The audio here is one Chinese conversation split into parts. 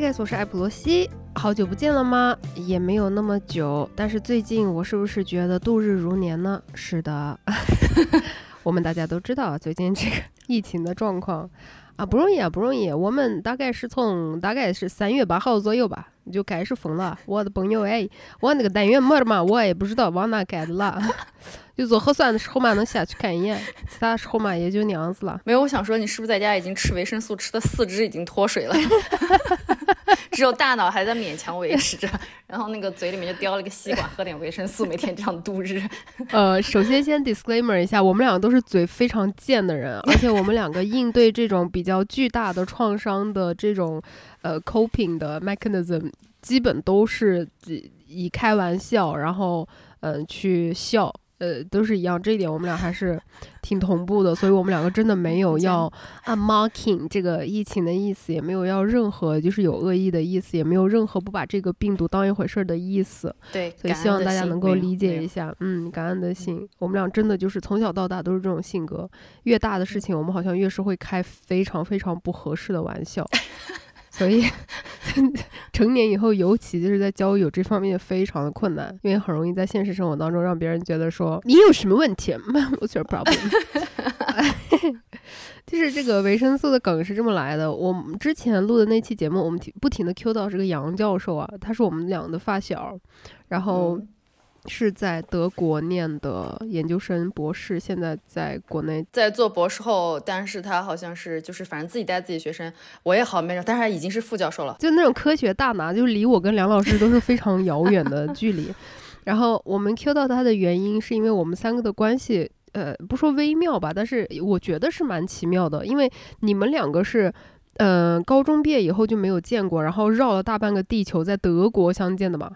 嗨，guys，我是艾普罗西，好久不见了吗？也没有那么久，但是最近我是不是觉得度日如年呢？是的，我们大家都知道最近这个疫情的状况啊，不容易啊，不容易。我们大概是从大概是三月八号左右吧，就开始封了。我的朋友哎，我那个单元没了嘛，我也不知道往哪改的了。就做核酸的时候嘛，能下去看一眼，其他时候嘛也就那样子了。没有，我想说你是不是在家已经吃维生素，吃的四肢已经脱水了，只有大脑还在勉强维持着，然后那个嘴里面就叼了个吸管，喝点维生素，每天这样度日。呃，首先先 disclaimer 一下，我们两个都是嘴非常贱的人，而且我们两个应对这种比较巨大的创伤的这种呃 coping 的 mechanism，基本都是以开玩笑，然后嗯去笑。呃，都是一样，这一点我们俩还是挺同步的，所以我们两个真的没有要 unmarking 这个疫情的意思，也没有要任何就是有恶意的意思，也没有任何不把这个病毒当一回事儿的意思。对，所以希望大家能够理解一下，嗯，感恩的心。我们俩真的就是从小到大都是这种性格，越大的事情我们好像越是会开非常非常不合适的玩笑。所以，成年以后，尤其就是在交友这方面非常的困难，因为很容易在现实生活当中让别人觉得说你有什么问题？What's your problem？就是这个维生素的梗是这么来的。我们之前录的那期节目，我们不停的 Q 到这个杨教授啊，他是我们俩的发小，然后。是在德国念的研究生博士，现在在国内在做博士后，但是他好像是就是反正自己带自己学生，我也好没事，但是他已经是副教授了，就那种科学大拿，就离我跟梁老师都是非常遥远的 距离。然后我们 Q 到他的原因，是因为我们三个的关系，呃，不说微妙吧，但是我觉得是蛮奇妙的，因为你们两个是，呃，高中毕业以后就没有见过，然后绕了大半个地球在德国相见的嘛。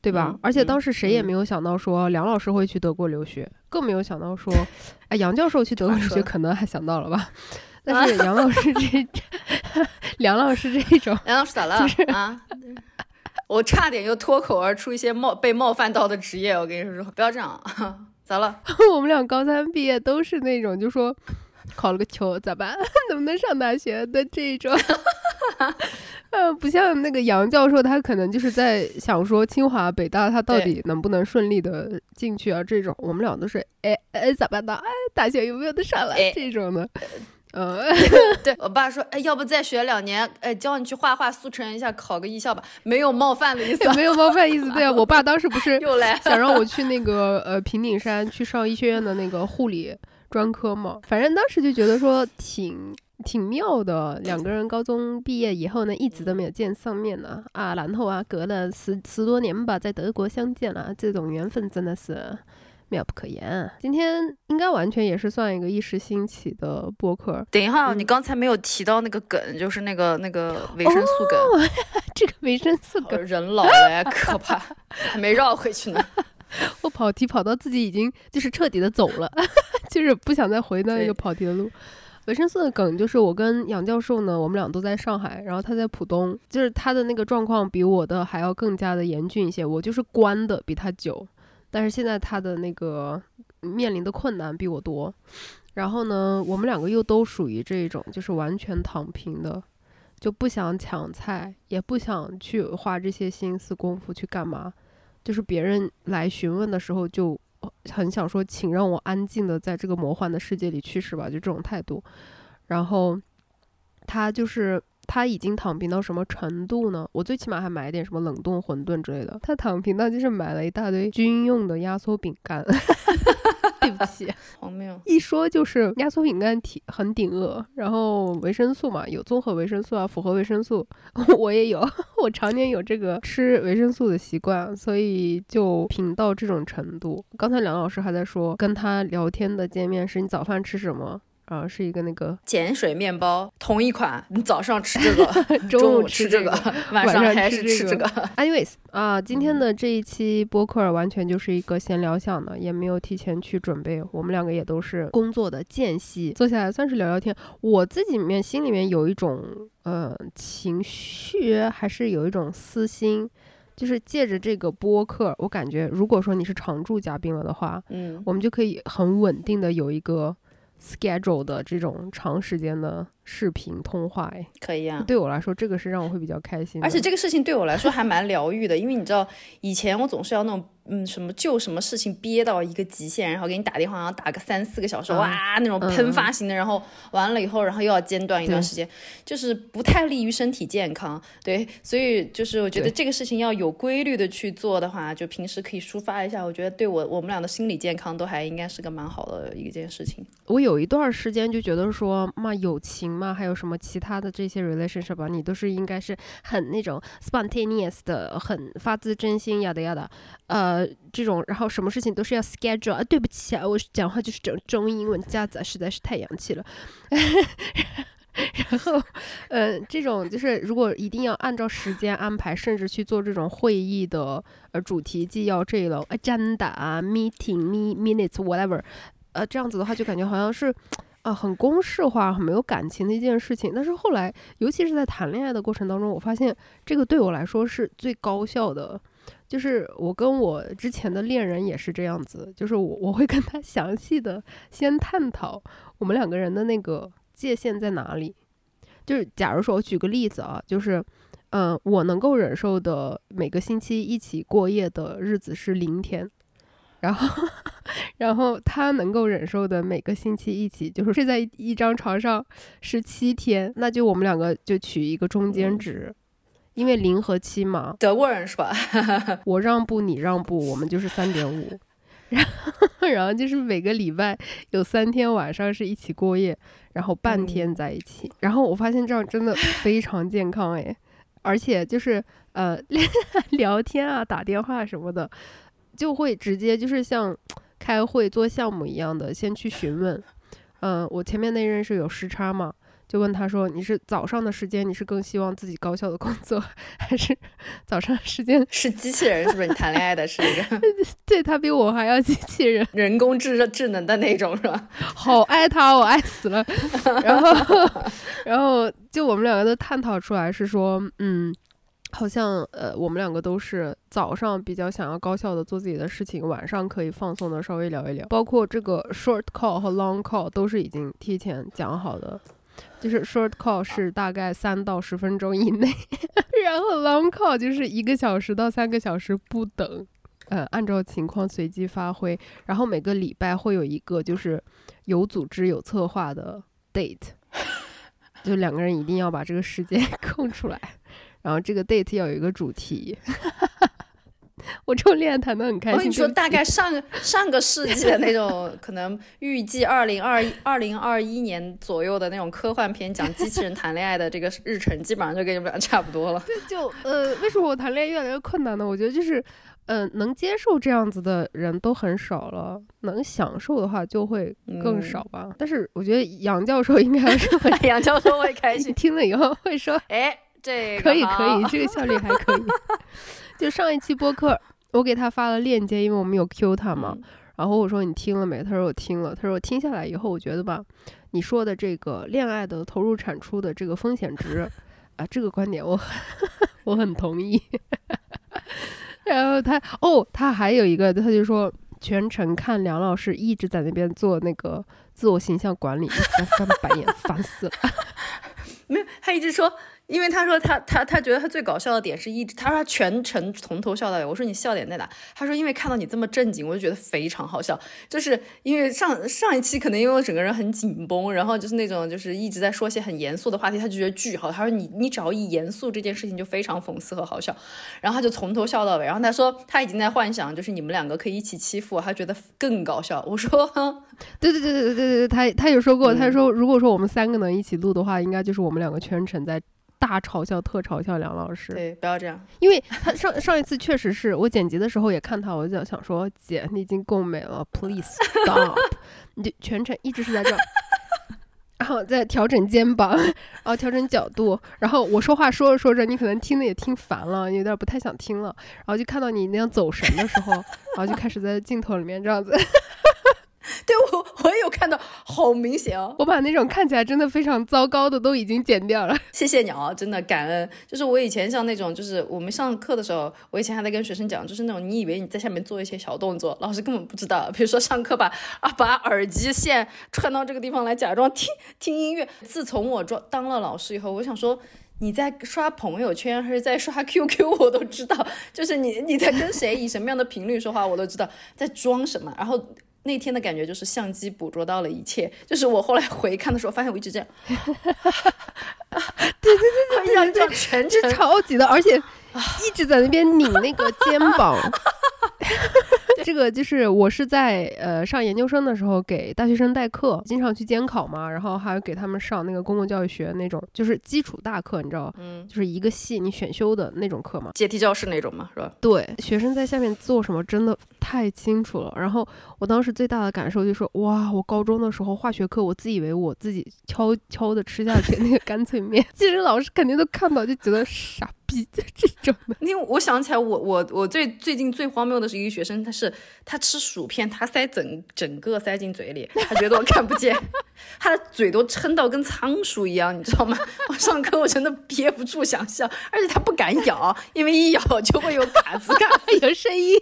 对吧？而且当时谁也没有想到说梁老师会去德国留学，更没有想到说，哎，杨教授去德国留学 可能还想到了吧？但是杨老师这，梁老师这种，梁老师咋了啊？我差点又脱口而出一些冒被冒犯到的职业，我跟你说，不要这样，咋了？我们俩高三毕业都是那种，就说考了个球咋办？能不能上大学的这种。嗯，不像那个杨教授，他可能就是在想说清华北大他到底能不能顺利的进去啊？这种我们俩都是哎哎咋办呢？哎，大学有没有得上来？这种的，嗯，对我爸说，哎，要不再学两年，哎，教你去画画速成一下，考个艺校吧，没有冒犯的意思，没有冒犯意思。对啊，我爸当时不是 又来想让我去那个呃平顶山去上医学院的那个护理专科嘛？反正当时就觉得说挺。挺妙的，两个人高中毕业以后呢，一直都没有见上面呢啊，然后啊，隔了十十多年吧，在德国相见了，这种缘分真的是妙不可言。今天应该完全也是算一个一时兴起的播客。等一下，你刚才没有提到那个梗，就是那个那个维生素梗，这个维生素梗，人老了可怕，还没绕回去呢。我跑题跑到自己已经就是彻底的走了，就是不想再回到那个跑题的路。维生素的梗就是我跟杨教授呢，我们俩都在上海，然后他在浦东，就是他的那个状况比我的还要更加的严峻一些。我就是关的比他久，但是现在他的那个面临的困难比我多。然后呢，我们两个又都属于这种，就是完全躺平的，就不想抢菜，也不想去花这些心思功夫去干嘛，就是别人来询问的时候就。很想说，请让我安静的在这个魔幻的世界里去世吧，就这种态度。然后他就是他已经躺平到什么程度呢？我最起码还买点什么冷冻馄饨之类的。他躺平到就是买了一大堆军用的压缩饼干。对不起，荒谬！一说就是压缩饼干挺很顶饿，然后维生素嘛，有综合维生素啊，复合维生素，我也有，我常年有这个吃维生素的习惯，所以就品到这种程度。刚才梁老师还在说，跟他聊天的界面是你早饭吃什么？啊，是一个那个碱水面包，同一款。你早上吃这个，中午吃这个，晚上还是吃这个。Anyways，啊，今天的这一期播客完全就是一个闲聊向的，也没有提前去准备。我们两个也都是工作的间隙，坐下来算是聊聊天。我自己里面心里面有一种呃情绪，还是有一种私心，就是借着这个播客，我感觉如果说你是常驻嘉宾了的话，嗯，我们就可以很稳定的有一个。Schedule 的这种长时间的视频通话，哎，可以啊。对我来说，这个是让我会比较开心。而且这个事情对我来说还蛮疗愈的，因为你知道，以前我总是要那种。嗯，什么就什么事情憋到一个极限，然后给你打电话，然后打个三四个小时，哇，那种喷发型的，然后完了以后，然后又要间断一段时间，就是不太利于身体健康。对，所以就是我觉得这个事情要有规律的去做的话，就平时可以抒发一下，我觉得对我我们俩的心理健康都还应该是个蛮好的一件事情。我有一段时间就觉得说嘛，友情嘛，还有什么其他的这些 relationship，你都是应该是很那种 spontaneous 的，很发自真心呀的呀的。呃，这种，然后什么事情都是要 schedule 啊。对不起啊，我讲话就是整中英文夹杂，实在是太洋气了。然后，呃，这种就是如果一定要按照时间安排，甚至去做这种会议的呃主题纪要这一类，agenda 啊，meeting me minutes whatever，呃，这样子的话就感觉好像是啊很公式化、很没有感情的一件事情。但是后来，尤其是在谈恋爱的过程当中，我发现这个对我来说是最高效的。就是我跟我之前的恋人也是这样子，就是我我会跟他 详细的先探讨我们两个人的那个界限在哪里。就是假如说我举个例子啊，就是，嗯，我能够忍受的每个星期一起过夜的日子是零天，然后，然后他能够忍受的每个星期一起就是睡在一张床上是七天，那就我们两个就取一个中间值。因为零和七嘛，德国人是吧？我让步，你让步，我们就是三点五。然后，然后就是每个礼拜有三天晚上是一起过夜，然后半天在一起。然后我发现这样真的非常健康哎，而且就是呃 聊天啊、打电话什么的，就会直接就是像开会做项目一样的，先去询问。嗯，我前面那任是有时差嘛？就问他说：“你是早上的时间，你是更希望自己高效的工作，还是早上时间是机器人？是不是你谈恋爱的是一个？对他比我还要机器人，人工智智能的那种是吧？好爱他，我爱死了。然后，然后就我们两个都探讨出来是说，嗯，好像呃，我们两个都是早上比较想要高效的做自己的事情，晚上可以放松的稍微聊一聊。包括这个 short call 和 long call 都是已经提前讲好的。”就是 short call 是大概三到十分钟以内，然后 long call 就是一个小时到三个小时不等，呃，按照情况随机发挥。然后每个礼拜会有一个就是有组织有策划的 date，就两个人一定要把这个时间 空出来，然后这个 date 要有一个主题。我这种恋爱谈的很开心。我跟你说，大概上上个世纪的那种，可能预计二零二二零二一年左右的那种科幻片，讲机器人谈恋爱的这个日程，基本上就跟你们俩差不多了。对，就呃，为什么我谈恋爱越来越困难呢？我觉得就是，嗯，能接受这样子的人都很少了，能享受的话就会更少吧。但是我觉得杨教授应该是杨教授会开心，听了以后会说，哎，这可以可以，这个效率还可以。就上一期播客，我给他发了链接，因为我们有 Q 他嘛。然后我说你听了没？他说我听了。他说我听下来以后，我觉得吧，你说的这个恋爱的投入产出的这个风险值啊，这个观点我 我很同意。然后他哦，他还有一个，他就说全程看梁老师一直在那边做那个自我形象管理，翻白眼，烦死了。没有，他一直说。因为他说他他他觉得他最搞笑的点是一直他说他全程从头笑到尾。我说你笑点在哪？他说因为看到你这么正经，我就觉得非常好笑。就是因为上上一期可能因为我整个人很紧绷，然后就是那种就是一直在说些很严肃的话题，他就觉得巨好。他说你你只要一严肃这件事情就非常讽刺和好笑，然后他就从头笑到尾。然后他说他已经在幻想就是你们两个可以一起欺负我，他觉得更搞笑。我说对对对对对对对，他他有说过，他说如果说我们三个能一起录的话，应该就是我们两个全程在。大嘲笑，特嘲笑梁老师。对，不要这样，因为他上上一次确实是我剪辑的时候也看他，我就想说，姐，你已经够美了，please stop，你就全程一直是在这儿，然后在调整肩膀，然后调整角度，然后我说话说着说着，你可能听的也听烦了，有点不太想听了，然后就看到你那样走神的时候，然后就开始在镜头里面这样子。对我，我也有看到，好好明显哦。我把那种看起来真的非常糟糕的都已经剪掉了。谢谢你啊，真的感恩。就是我以前像那种，就是我们上课的时候，我以前还在跟学生讲，就是那种你以为你在下面做一些小动作，老师根本不知道。比如说上课把啊把耳机线穿到这个地方来，假装听听音乐。自从我装当了老师以后，我想说。你在刷朋友圈还是在刷 QQ，我都知道。就是你你在跟谁以什么样的频率说话，我都知道。在装什么？然后那天的感觉就是相机捕捉到了一切。就是我后来回看的时候，发现我一直这样。对对对对，样这样全程超级的，而且一直在那边拧那个肩膀。这个就是我是在呃上研究生的时候给大学生代课，经常去监考嘛，然后还有给他们上那个公共教育学那种，就是基础大课，你知道，嗯，就是一个系你选修的那种课嘛，阶梯教室那种嘛，是吧？对，学生在下面做什么真的太清楚了。然后我当时最大的感受就是，哇，我高中的时候化学课，我自以为我自己悄悄的吃下去那个干脆面，其实老师肯定都看到，就觉得傻。逼的这种的，因为我想起来，我我我最最近最荒谬的是一个学生，他是他吃薯片，他塞整整个塞进嘴里，他觉得我看不见，他的嘴都撑到跟仓鼠一样，你知道吗？我上课我真的憋不住想笑，而且他不敢咬，因为一咬就会有嘎吱嘎吱有声音。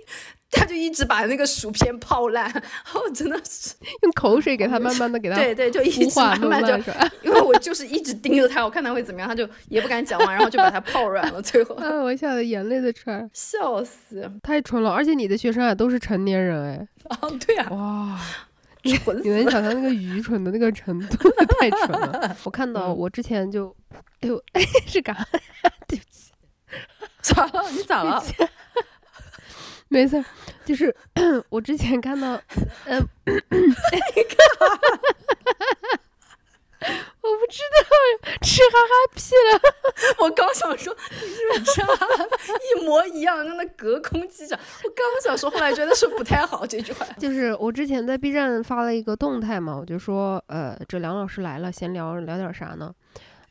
他就一直把那个薯片泡烂，然后真的是用口水给他慢慢的给他对对，就一直慢慢就，因为我就是一直盯着他，我看他会怎么样，他就也不敢讲话，然后就把他泡软了，最后。哎，我笑的眼泪都出来，笑死，太蠢了，而且你的学生啊都是成年人哎，啊对啊，哇，蠢，你能想象那个愚蠢的那个程度，太蠢了，我看到我之前就，哎呦，是干，对不起，咋了？你咋了？没事，就是 我之前看到，嗯，我不知道吃哈哈屁了。我刚想说你是不是吃哈哈，一模一样，跟那隔空击掌。我刚想说，后来觉得是不太好这句话。就是我之前在 B 站发了一个动态嘛，我就说，呃，这梁老师来了，闲聊聊点啥呢？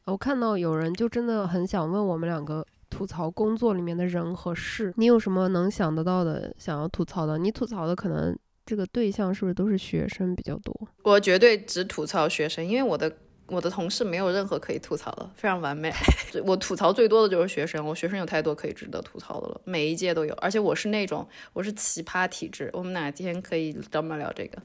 我看到有人就真的很想问我们两个。吐槽工作里面的人和事，你有什么能想得到的想要吐槽的？你吐槽的可能这个对象是不是都是学生比较多？我绝对只吐槽学生，因为我的。我的同事没有任何可以吐槽的，非常完美。我吐槽最多的就是学生，我学生有太多可以值得吐槽的了，每一届都有。而且我是那种，我是奇葩体质。我们哪天可以专门聊这个？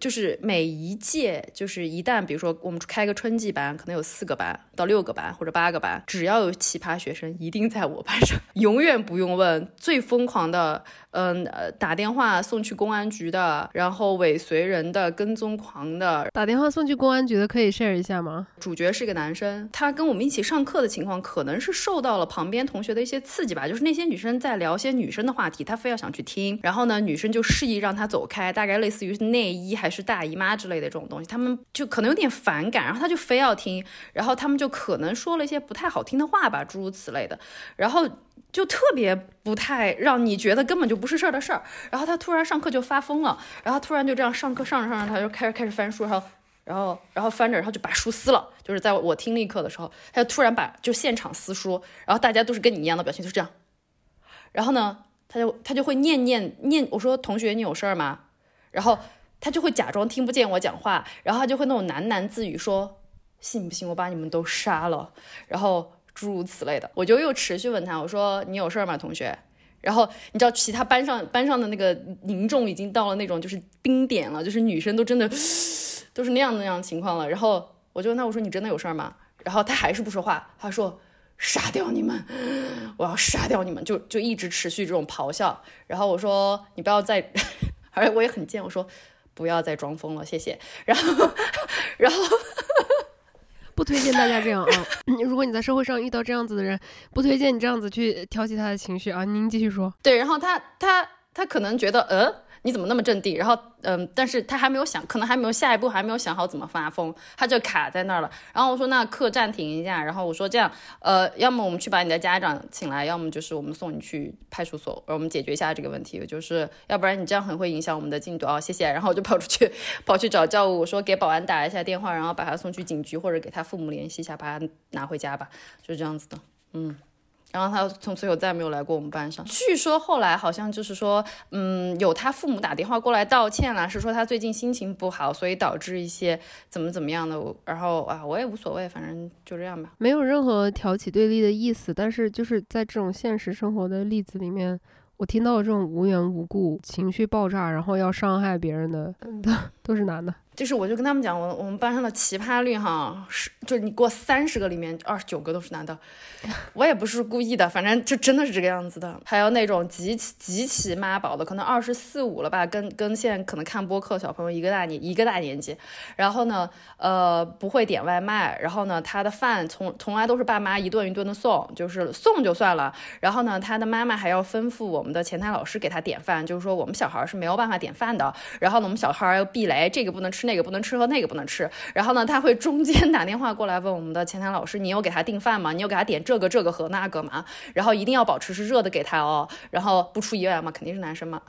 就是每一届，就是一旦比如说我们开个春季班，可能有四个班到六个班或者八个班，只要有奇葩学生，一定在我班上，永远不用问。最疯狂的。嗯呃，打电话送去公安局的，然后尾随人的、跟踪狂的，打电话送去公安局的可以 share 一下吗？主角是一个男生，他跟我们一起上课的情况，可能是受到了旁边同学的一些刺激吧，就是那些女生在聊些女生的话题，他非要想去听，然后呢，女生就示意让他走开，大概类似于内衣还是大姨妈之类的这种东西，他们就可能有点反感，然后他就非要听，然后他们就可能说了一些不太好听的话吧，诸如此类的，然后。就特别不太让你觉得根本就不是事儿的事儿，然后他突然上课就发疯了，然后突然就这样上课上着上着他就开始开始翻书，然后然后然后翻着，然后就把书撕了，就是在我听力课的时候，他就突然把就现场撕书，然后大家都是跟你一样的表情，就是这样，然后呢，他就他就会念念念，我说同学你有事儿吗？然后他就会假装听不见我讲话，然后他就会那种喃喃自语说，信不信我把你们都杀了？然后。诸如此类的，我就又持续问他，我说你有事儿吗，同学？然后你知道其他班上班上的那个凝重已经到了那种就是冰点了，就是女生都真的都是那样那样情况了。然后我就问他，我说你真的有事儿吗？然后他还是不说话，他说杀掉你们，我要杀掉你们，就就一直持续这种咆哮。然后我说你不要再，而且我也很贱，我说不要再装疯了，谢谢。然后然后。不推荐大家这样啊！如果你在社会上遇到这样子的人，不推荐你这样子去挑起他的情绪啊！您继续说。对，然后他他他可能觉得，呃。你怎么那么镇定？然后，嗯，但是他还没有想，可能还没有下一步，还没有想好怎么发疯，他就卡在那儿了。然后我说，那课暂停一下。然后我说这样，呃，要么我们去把你的家长请来，要么就是我们送你去派出所，我们解决一下这个问题。就是要不然你这样很会影响我们的进度啊，谢谢。然后我就跑出去，跑去找教务，我说给保安打一下电话，然后把他送去警局或者给他父母联系一下，把他拿回家吧，就这样子的。嗯，然后他从此以后再也没有来过我们班上。据说后来好像就是说，嗯，有他父母打电话过来道歉了，是说他最近心情不好，所以导致一些怎么怎么样的。然后啊，我也无所谓，反正就这样吧，没有任何挑起对立的意思。但是就是在这种现实生活的例子里面，我听到这种无缘无故情绪爆炸，然后要伤害别人的，都都是男的。就是我就跟他们讲，我我们班上的奇葩率哈是，就是你过三十个里面二十九个都是男的，我也不是故意的，反正就真的是这个样子的。还有那种极其极其妈宝的，可能二十四五了吧，跟跟现在可能看播客小朋友一个大年一个大年纪，然后呢，呃，不会点外卖，然后呢，他的饭从从来都是爸妈一顿一顿的送，就是送就算了，然后呢，他的妈妈还要吩咐我们的前台老师给他点饭，就是说我们小孩是没有办法点饭的，然后呢，我们小孩要避雷，这个不能吃。那个不能吃和那个不能吃，然后呢，他会中间打电话过来问我们的前台老师，你有给他订饭吗？你有给他点这个这个和那个吗？然后一定要保持是热的给他哦，然后不出意外嘛，肯定是男生嘛。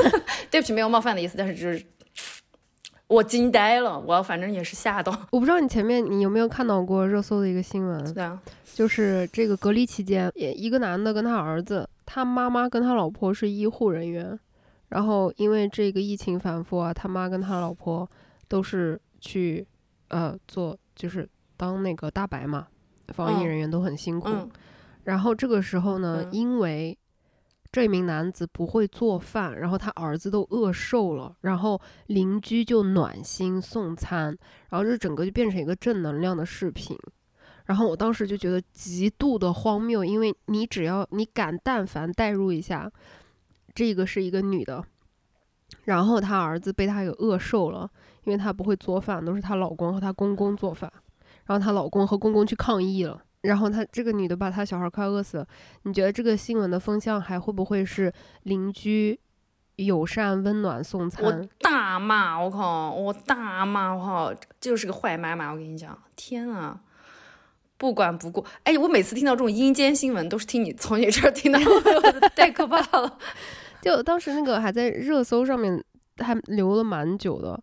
对不起，没有冒犯的意思，但是就是我惊呆了，我反正也是吓到。我不知道你前面你有没有看到过热搜的一个新闻，对啊，就是这个隔离期间，一个男的跟他儿子，他妈妈跟他老婆是医护人员。然后因为这个疫情反复啊，他妈跟他老婆都是去，呃，做就是当那个大白嘛，防疫人员都很辛苦。然后这个时候呢，因为这名男子不会做饭，然后他儿子都饿瘦了，然后邻居就暖心送餐，然后这整个就变成一个正能量的视频。然后我当时就觉得极度的荒谬，因为你只要你敢但凡代入一下。这个是一个女的，然后她儿子被她给饿瘦了，因为她不会做饭，都是她老公和她公公做饭。然后她老公和公公去抗议了，然后她这个女的把她小孩快饿死了。你觉得这个新闻的风向还会不会是邻居友善温暖送餐？我大骂我靠！我大骂我靠！就是个坏妈妈！我跟你讲，天啊！不管不顾，哎，我每次听到这种阴间新闻，都是听你从你这儿听到，太可怕了。就当时那个还在热搜上面，还留了蛮久的。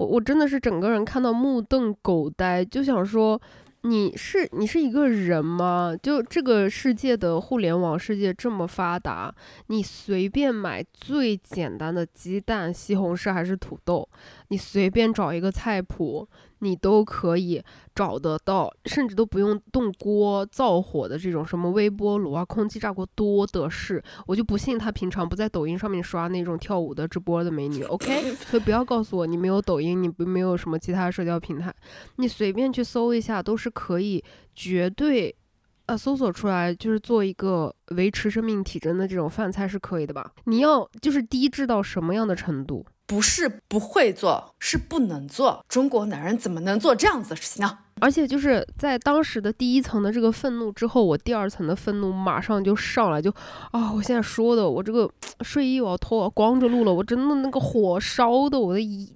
我我真的是整个人看到目瞪口呆，就想说，你是你是一个人吗？就这个世界的互联网世界这么发达，你随便买最简单的鸡蛋、西红柿还是土豆，你随便找一个菜谱。你都可以找得到，甚至都不用动锅灶火的这种什么微波炉啊、空气炸锅多的是。我就不信他平常不在抖音上面刷那种跳舞的直播的美女。OK，所以不要告诉我你没有抖音，你不没有什么其他社交平台，你随便去搜一下都是可以，绝对，呃，搜索出来就是做一个维持生命体征的这种饭菜是可以的吧？你要就是低质到什么样的程度？不是不会做，是不能做。中国男人怎么能做这样子的事情呢？而且就是在当时的第一层的这个愤怒之后，我第二层的愤怒马上就上来，就啊！我现在说的，我这个睡衣我要脱，光着录了，我真的那个火烧的，我的一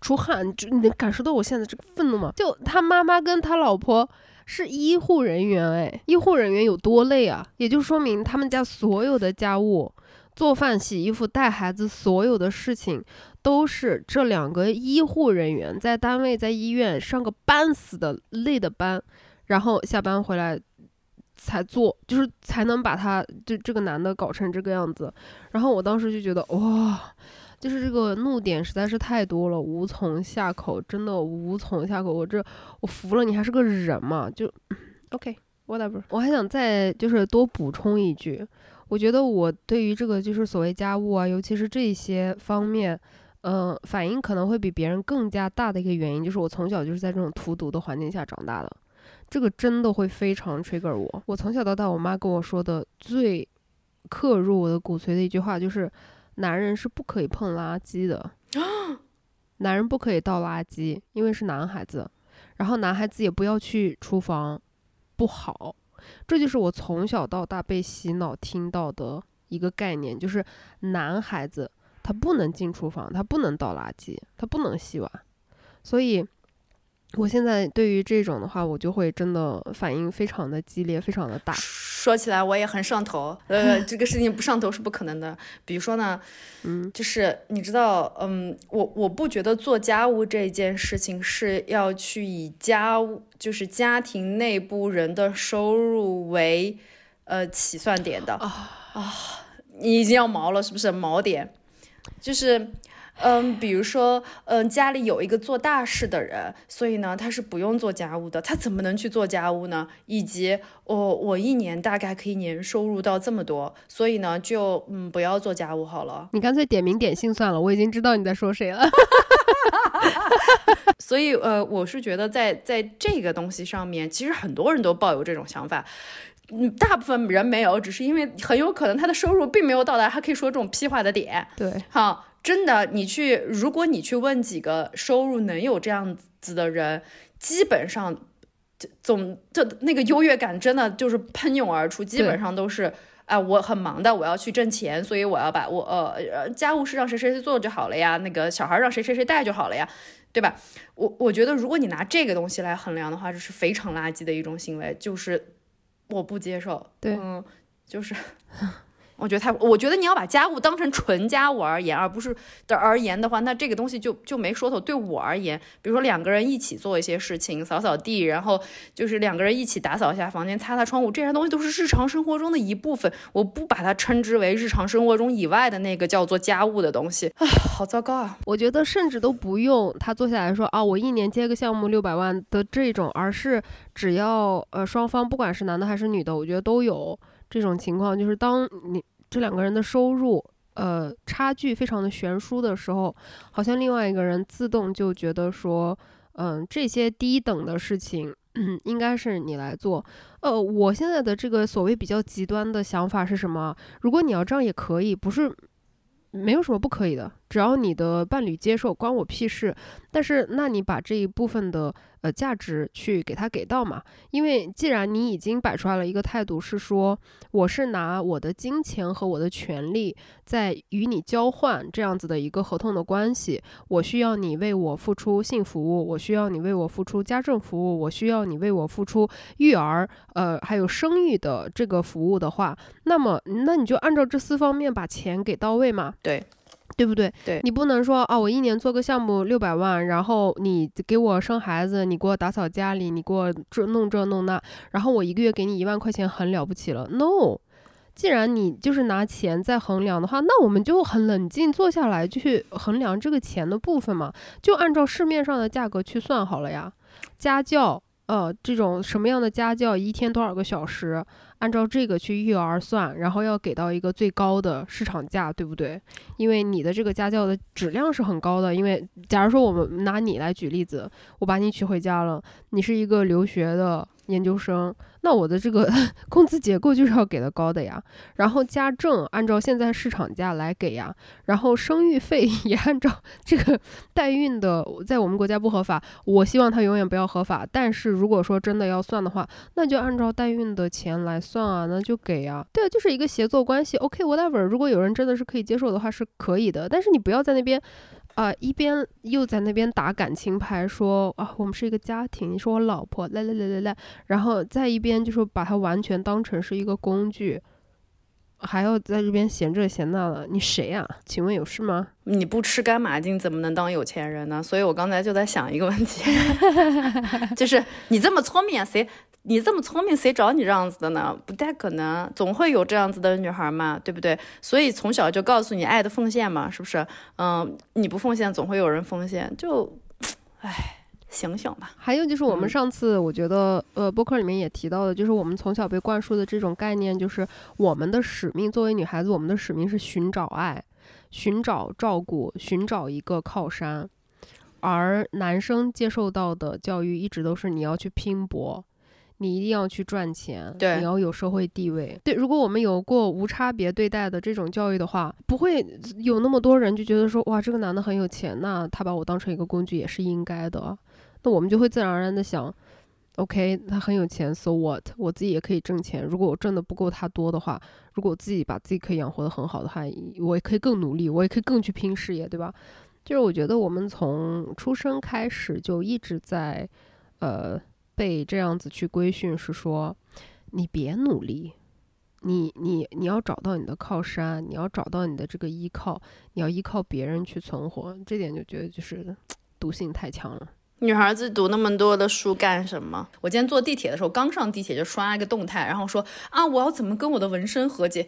出汗，就你能感受到我现在这个愤怒吗？就他妈妈跟他老婆是医护人员，哎，医护人员有多累啊？也就说明他们家所有的家务。做饭、洗衣服、带孩子，所有的事情都是这两个医护人员在单位、在医院上个半死的累的班，然后下班回来才做，就是才能把他就这个男的搞成这个样子。然后我当时就觉得哇，就是这个怒点实在是太多了，无从下口，真的无从下口。我这我服了，你还是个人嘛？就 OK，whatever。我还想再就是多补充一句。我觉得我对于这个就是所谓家务啊，尤其是这些方面，嗯，反应可能会比别人更加大的一个原因，就是我从小就是在这种荼毒的环境下长大的，这个真的会非常 trigger 我。我从小到大，我妈跟我说的最刻入我的骨髓的一句话就是：男人是不可以碰垃圾的，男人不可以倒垃圾，因为是男孩子，然后男孩子也不要去厨房，不好。这就是我从小到大被洗脑听到的一个概念，就是男孩子他不能进厨房，他不能倒垃圾，他不能洗碗，所以。我现在对于这种的话，我就会真的反应非常的激烈，非常的大。说起来我也很上头，呃，这个事情不上头是不可能的。比如说呢，嗯，就是你知道，嗯，我我不觉得做家务这件事情是要去以家务，就是家庭内部人的收入为，呃起算点的啊啊，你已经要毛了是不是？毛点就是。嗯，比如说，嗯，家里有一个做大事的人，所以呢，他是不用做家务的，他怎么能去做家务呢？以及，我我一年大概可以年收入到这么多，所以呢，就嗯，不要做家务好了。你干脆点名点姓算了，我已经知道你在说谁了。所以，呃，我是觉得在在这个东西上面，其实很多人都抱有这种想法，嗯，大部分人没有，只是因为很有可能他的收入并没有到达他可以说这种屁话的点。对，好。真的，你去，如果你去问几个收入能有这样子的人，基本上，总就那个优越感真的就是喷涌而出，基本上都是，啊，我很忙的，我要去挣钱，所以我要把我呃呃家务事让谁谁谁做就好了呀，那个小孩让谁谁谁带就好了呀，对吧？我我觉得如果你拿这个东西来衡量的话，这是非常垃圾的一种行为，就是我不接受，对，嗯，就是。我觉得太，我觉得你要把家务当成纯家务而言，而不是的而言的话，那这个东西就就没说头。对我而言，比如说两个人一起做一些事情，扫扫地，然后就是两个人一起打扫一下房间，擦擦窗户，这些东西都是日常生活中的一部分。我不把它称之为日常生活中以外的那个叫做家务的东西啊，好糟糕啊！我觉得甚至都不用他坐下来说啊，我一年接个项目六百万的这种，而是只要呃双方不管是男的还是女的，我觉得都有。这种情况就是，当你这两个人的收入，呃，差距非常的悬殊的时候，好像另外一个人自动就觉得说，嗯，这些低等的事情，嗯，应该是你来做。呃，我现在的这个所谓比较极端的想法是什么？如果你要这样也可以，不是。没有什么不可以的，只要你的伴侣接受，关我屁事。但是，那你把这一部分的呃价值去给他给到嘛？因为既然你已经摆出来了一个态度，是说我是拿我的金钱和我的权利在与你交换这样子的一个合同的关系，我需要你为我付出性服务，我需要你为我付出家政服务，我需要你为我付出育儿呃还有生育的这个服务的话，那么那你就按照这四方面把钱给到位嘛？对。对不对？对你不能说啊，我一年做个项目六百万，然后你给我生孩子，你给我打扫家里，你给我这弄这弄那，然后我一个月给你一万块钱，很了不起了。No，既然你就是拿钱在衡量的话，那我们就很冷静坐下来去衡量这个钱的部分嘛，就按照市面上的价格去算好了呀。家教，呃，这种什么样的家教，一天多少个小时？按照这个去育儿算，然后要给到一个最高的市场价，对不对？因为你的这个家教的质量是很高的。因为假如说我们拿你来举例子，我把你娶回家了，你是一个留学的。研究生，那我的这个 工资结构就是要给的高的呀。然后家政按照现在市场价来给呀。然后生育费 也按照这个代孕的，在我们国家不合法，我希望它永远不要合法。但是如果说真的要算的话，那就按照代孕的钱来算啊，那就给啊。对啊，就是一个协作关系。OK，whatever。如果有人真的是可以接受的话，是可以的。但是你不要在那边。啊，一边又在那边打感情牌，说啊，我们是一个家庭，你是我老婆，来来来来来，然后在一边就是把它完全当成是一个工具，还要在这边嫌这嫌那的，你谁呀？请问有事吗？你不吃干麻筋怎么能当有钱人呢？所以我刚才就在想一个问题，就是你这么聪明，谁？你这么聪明，谁找你这样子的呢？不太可能，总会有这样子的女孩嘛，对不对？所以从小就告诉你爱的奉献嘛，是不是？嗯，你不奉献，总会有人奉献。就，唉，醒醒吧。还有就是我们上次我觉得，呃，播客里面也提到的，就是我们从小被灌输的这种概念，就是我们的使命，作为女孩子，我们的使命是寻找爱，寻找照顾，寻找一个靠山。而男生接受到的教育一直都是你要去拼搏。你一定要去赚钱，对，你要有社会地位。对，如果我们有过无差别对待的这种教育的话，不会有那么多人就觉得说，哇，这个男的很有钱，那他把我当成一个工具也是应该的。那我们就会自然而然的想，OK，他很有钱，So what？我自己也可以挣钱。如果我挣的不够他多的话，如果我自己把自己可以养活的很好的话，我也可以更努力，我也可以更去拼事业，对吧？就是我觉得我们从出生开始就一直在，呃。被这样子去规训，是说你别努力，你你你要找到你的靠山，你要找到你的这个依靠，你要依靠别人去存活，这点就觉得就是 毒性太强了。女孩子读那么多的书干什么？我今天坐地铁的时候，刚上地铁就刷一个动态，然后说啊，我要怎么跟我的纹身和解？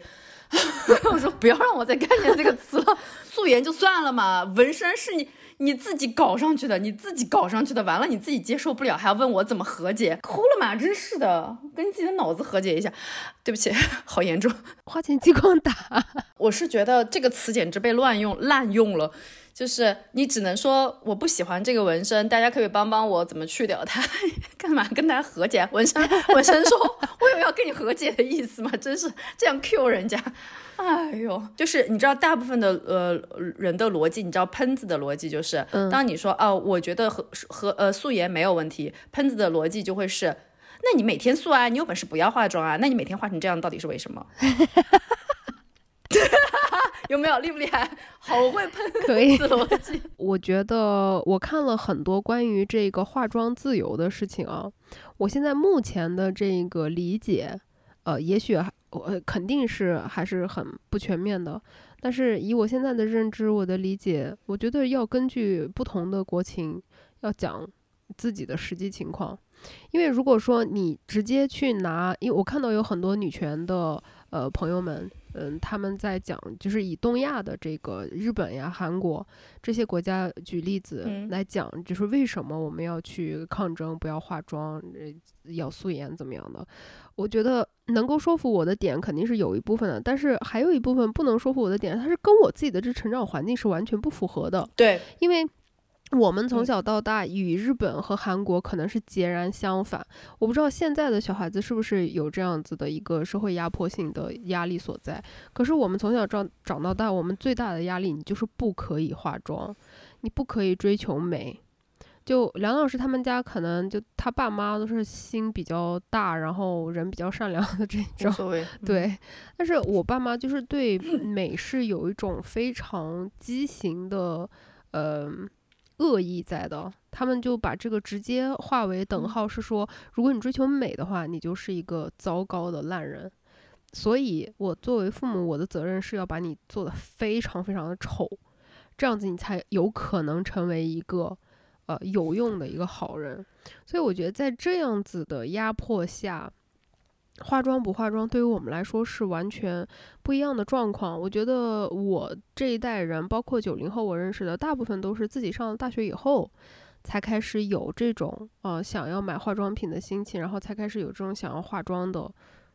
我说不要让我再看见这个词了，素颜就算了嘛，纹身是你。你自己搞上去的，你自己搞上去的，完了你自己接受不了，还要问我怎么和解，哭了嘛？真是的，跟自己的脑子和解一下。对不起，好严重，花钱激光打。我是觉得这个词简直被乱用滥用了，就是你只能说我不喜欢这个纹身，大家可以帮帮我怎么去掉它？干嘛跟大家和解？纹身纹身说，我有要跟你和解的意思吗？真是这样 Q 人家。哎呦，就是你知道，大部分的呃人的逻辑，你知道喷子的逻辑就是，当你说哦，我觉得和和呃素颜没有问题，喷子的逻辑就会是，那你每天素啊，你有本事不要化妆啊，那你每天化成这样到底是为什么？有没有厉不厉害？好会喷子逻辑。我觉得我看了很多关于这个化妆自由的事情啊，我现在目前的这个理解，呃，也许。我肯定是还是很不全面的，但是以我现在的认知，我的理解，我觉得要根据不同的国情，要讲自己的实际情况。因为如果说你直接去拿，因为我看到有很多女权的呃朋友们，嗯，他们在讲，就是以东亚的这个日本呀、韩国这些国家举例子来讲，就是为什么我们要去抗争，不要化妆，要素颜怎么样的？我觉得能够说服我的点肯定是有一部分的，但是还有一部分不能说服我的点，它是跟我自己的这成长环境是完全不符合的。对，因为我们从小到大与日本和韩国可能是截然相反。我不知道现在的小孩子是不是有这样子的一个社会压迫性的压力所在。可是我们从小长长到大，我们最大的压力，你就是不可以化妆，你不可以追求美。就梁老师他们家可能就他爸妈都是心比较大，然后人比较善良的这种，对。但是我爸妈就是对美是有一种非常畸形的呃恶意在的，他们就把这个直接化为等号，是说如果你追求美的话，你就是一个糟糕的烂人。所以，我作为父母，我的责任是要把你做的非常非常的丑，这样子你才有可能成为一个。呃，有用的一个好人，所以我觉得在这样子的压迫下，化妆不化妆对于我们来说是完全不一样的状况。我觉得我这一代人，包括九零后，我认识的大部分都是自己上了大学以后，才开始有这种呃想要买化妆品的心情，然后才开始有这种想要化妆的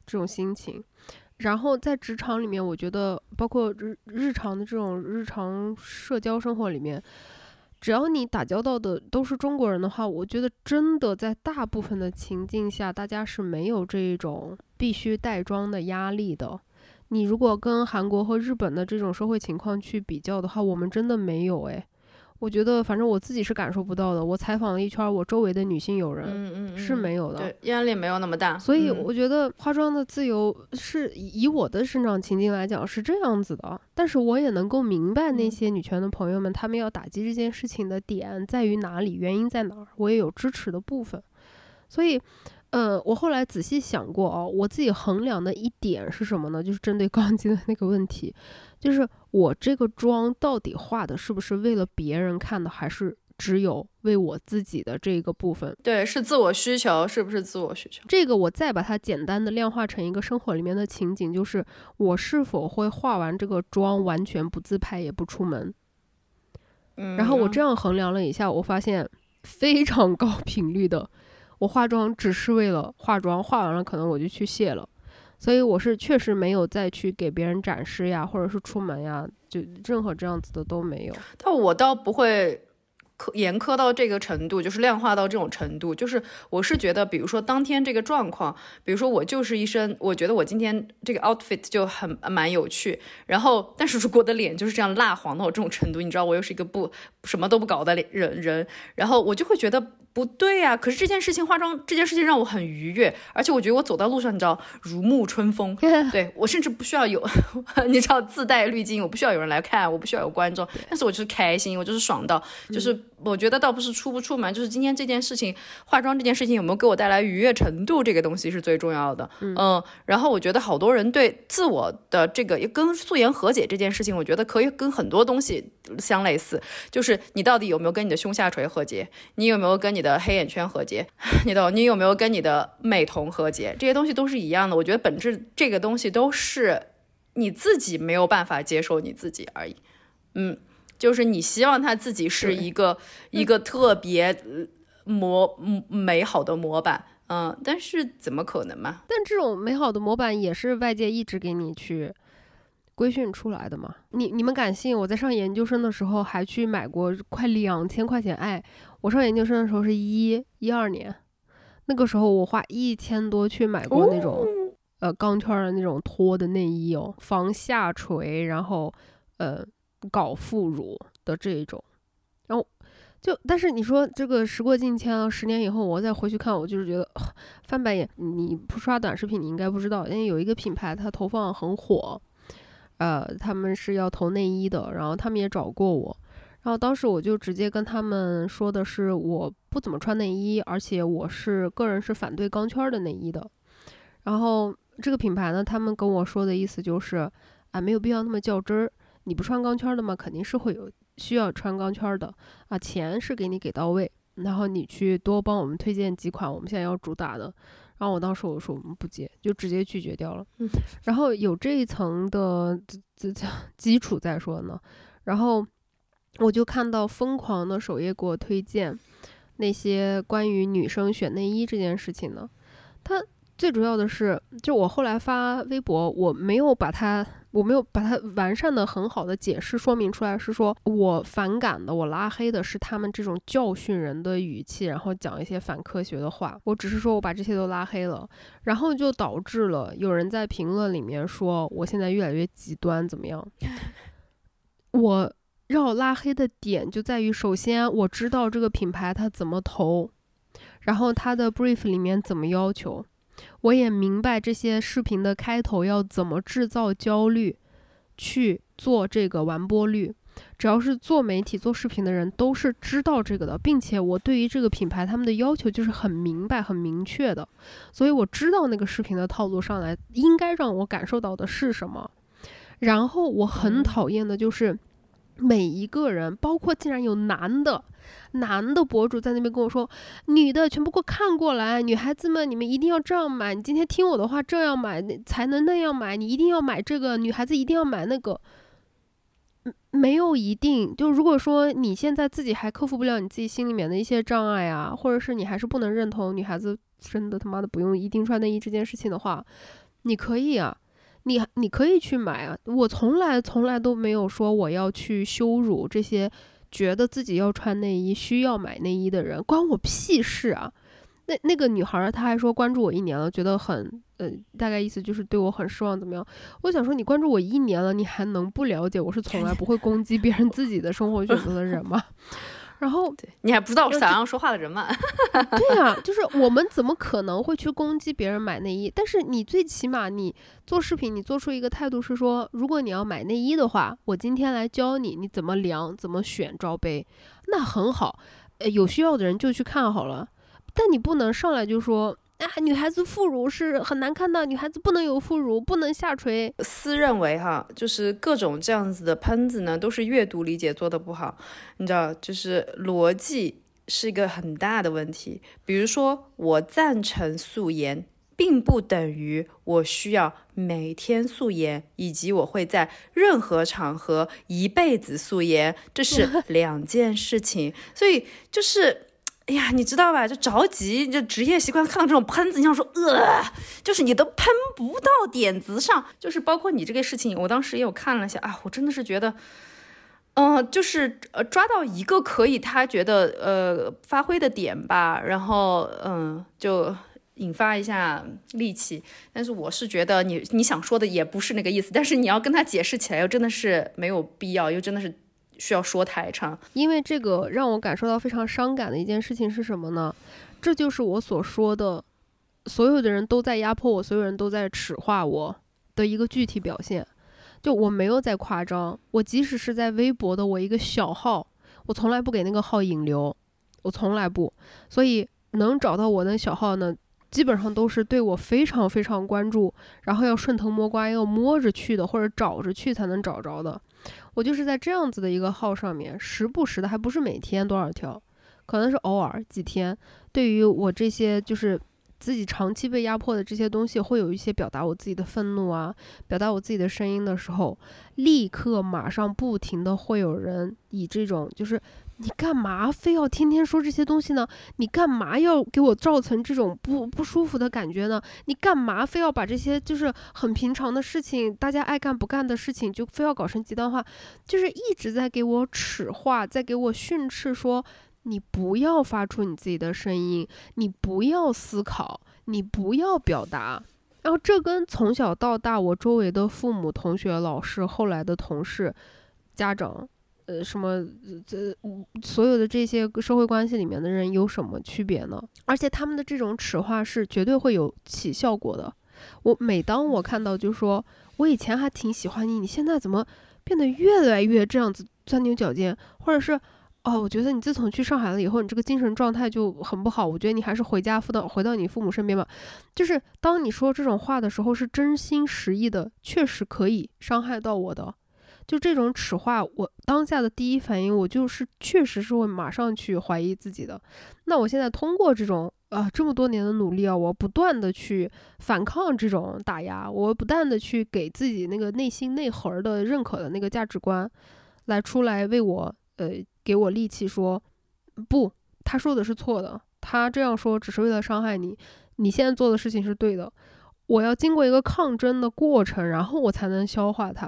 这种心情。然后在职场里面，我觉得包括日日常的这种日常社交生活里面。只要你打交道的都是中国人的话，我觉得真的在大部分的情境下，大家是没有这种必须带妆的压力的。你如果跟韩国和日本的这种社会情况去比较的话，我们真的没有诶。我觉得，反正我自己是感受不到的。我采访了一圈，我周围的女性友人，嗯嗯，是没有的，对，压力没有那么大。所以我觉得化妆的自由是以我的生长情境来讲是这样子的。但是我也能够明白那些女权的朋友们，他们要打击这件事情的点在于哪里，原因在哪儿，我也有支持的部分。所以。嗯，我后来仔细想过哦，我自己衡量的一点是什么呢？就是针对 刚才的那个问题，就是我这个妆到底画的是不是为了别人看的，还是只有为我自己的这个部分？对，是自我需求，是不是自我需求？这个我再把它简单的量化成一个生活里面的情景，就是我是否会化完这个妆完全不自拍也不出门？嗯，然后我这样衡量了一下，我发现非常高频率的。我化妆只是为了化妆，化完了可能我就去卸了，所以我是确实没有再去给别人展示呀，或者是出门呀，就任何这样子的都没有。但我倒不会。苛严苛到这个程度，就是量化到这种程度，就是我是觉得，比如说当天这个状况，比如说我就是一身，我觉得我今天这个 outfit 就很蛮有趣，然后但是如果我的脸就是这样蜡黄到这种程度，你知道我又是一个不什么都不搞的人人，然后我就会觉得不对呀。可是这件事情化妆这件事情让我很愉悦，而且我觉得我走到路上，你知道如沐春风，对我甚至不需要有 你知道自带滤镜，我不需要有人来看，我不需要有观众，但是我就是开心，我就是爽到就是。我觉得倒不是出不出门，就是今天这件事情，化妆这件事情有没有给我带来愉悦程度，这个东西是最重要的。嗯，然后我觉得好多人对自我的这个跟素颜和解这件事情，我觉得可以跟很多东西相类似，就是你到底有没有跟你的胸下垂和解，你有没有跟你的黑眼圈和解，你懂？你有没有跟你的美瞳和解？这些东西都是一样的。我觉得本质这个东西都是你自己没有办法接受你自己而已。嗯。就是你希望他自己是一个一个特别模美好的模板，嗯，但是怎么可能嘛？但这种美好的模板也是外界一直给你去规训出来的嘛？你你们敢信？我在上研究生的时候还去买过快两千块钱，哎，我上研究生的时候是一一二年，那个时候我花一千多去买过那种呃钢圈的那种脱的内衣哦，防下垂，然后呃。搞副乳的这一种，然后就，但是你说这个时过境迁了，十年以后我再回去看，我就是觉得 翻白眼。你不刷短视频，你应该不知道，因为有一个品牌它投放很火，呃，他们是要投内衣的，然后他们也找过我，然后当时我就直接跟他们说的是，我不怎么穿内衣，而且我是个人是反对钢圈的内衣的。然后这个品牌呢，他们跟我说的意思就是，啊，没有必要那么较真儿。你不穿钢圈的吗？肯定是会有需要穿钢圈的啊，钱是给你给到位，然后你去多帮我们推荐几款我们现在要主打的。然后我当时我说我们不接，就直接拒绝掉了。然后有这一层的这这 基础再说呢，然后我就看到疯狂的首页给我推荐那些关于女生选内衣这件事情呢，他。最主要的是，就我后来发微博，我没有把它，我没有把它完善的很好的解释说明出来，是说我反感的，我拉黑的是他们这种教训人的语气，然后讲一些反科学的话。我只是说我把这些都拉黑了，然后就导致了有人在评论里面说我现在越来越极端，怎么样？我让我拉黑的点就在于，首先我知道这个品牌它怎么投，然后它的 brief 里面怎么要求。我也明白这些视频的开头要怎么制造焦虑，去做这个完播率。只要是做媒体、做视频的人都是知道这个的，并且我对于这个品牌他们的要求就是很明白、很明确的，所以我知道那个视频的套路上来应该让我感受到的是什么。然后我很讨厌的就是每一个人，包括竟然有男的。男的博主在那边跟我说，女的全部给我看过来，女孩子们你们一定要这样买，你今天听我的话这样买才能那样买，你一定要买这个，女孩子一定要买那个。没有一定，就如果说你现在自己还克服不了你自己心里面的一些障碍啊，或者是你还是不能认同女孩子真的他妈的不用一定穿内衣这件事情的话，你可以啊，你你可以去买啊，我从来从来都没有说我要去羞辱这些。觉得自己要穿内衣、需要买内衣的人，关我屁事啊！那那个女孩儿，她还说关注我一年了，觉得很呃，大概意思就是对我很失望，怎么样？我想说，你关注我一年了，你还能不了解我是从来不会攻击别人自己的生活选择的人吗？然后你还不知道我是咋样说话的人吗？对呀，就是我们怎么可能会去攻击别人买内衣？但是你最起码你做视频，你做出一个态度是说，如果你要买内衣的话，我今天来教你你怎么量、怎么选罩杯，那很好。呃，有需要的人就去看好了，但你不能上来就说。啊，女孩子副乳是很难看到，女孩子不能有副乳，不能下垂。私认为哈，就是各种这样子的喷子呢，都是阅读理解做的不好，你知道，就是逻辑是一个很大的问题。比如说，我赞成素颜，并不等于我需要每天素颜，以及我会在任何场合一辈子素颜，这是 两件事情。所以就是。哎呀，你知道吧？就着急，就职业习惯，看到这种喷子，你想说，呃，就是你都喷不到点子上，就是包括你这个事情，我当时也有看了一下啊，我真的是觉得，嗯，就是呃，抓到一个可以他觉得呃发挥的点吧，然后嗯，就引发一下戾气。但是我是觉得你你想说的也不是那个意思，但是你要跟他解释起来，又真的是没有必要，又真的是。需要说太长，因为这个让我感受到非常伤感的一件事情是什么呢？这就是我所说的，所有的人都在压迫我，所有人都在耻化我的一个具体表现。就我没有在夸张，我即使是在微博的我一个小号，我从来不给那个号引流，我从来不。所以能找到我的小号呢，基本上都是对我非常非常关注，然后要顺藤摸瓜，要摸着去的，或者找着去才能找着的。我就是在这样子的一个号上面，时不时的，还不是每天多少条，可能是偶尔几天。对于我这些就是自己长期被压迫的这些东西，会有一些表达我自己的愤怒啊，表达我自己的声音的时候，立刻马上不停的会有人以这种就是你干嘛非要天天说这些东西呢？你干嘛要给我造成这种不不舒服的感觉呢？你干嘛非要把这些就是很平常的事情，大家爱干不干的事情，就非要搞成极端化？就是一直在给我耻化，在给我训斥说。你不要发出你自己的声音，你不要思考，你不要表达。然后这跟从小到大我周围的父母、同学、老师、后来的同事、家长，呃，什么这所有的这些社会关系里面的人有什么区别呢？而且他们的这种耻化是绝对会有起效果的。我每当我看到，就说我以前还挺喜欢你，你现在怎么变得越来越这样子钻牛角尖，或者是。哦，我觉得你自从去上海了以后，你这个精神状态就很不好。我觉得你还是回家，父到回到你父母身边吧。就是当你说这种话的时候，是真心实意的，确实可以伤害到我的。就这种耻话，我当下的第一反应，我就是确实是会马上去怀疑自己的。那我现在通过这种啊这么多年的努力啊，我不断的去反抗这种打压，我不断的去给自己那个内心内核的认可的那个价值观，来出来为我呃。给我力气说，不，他说的是错的，他这样说只是为了伤害你，你现在做的事情是对的，我要经过一个抗争的过程，然后我才能消化它，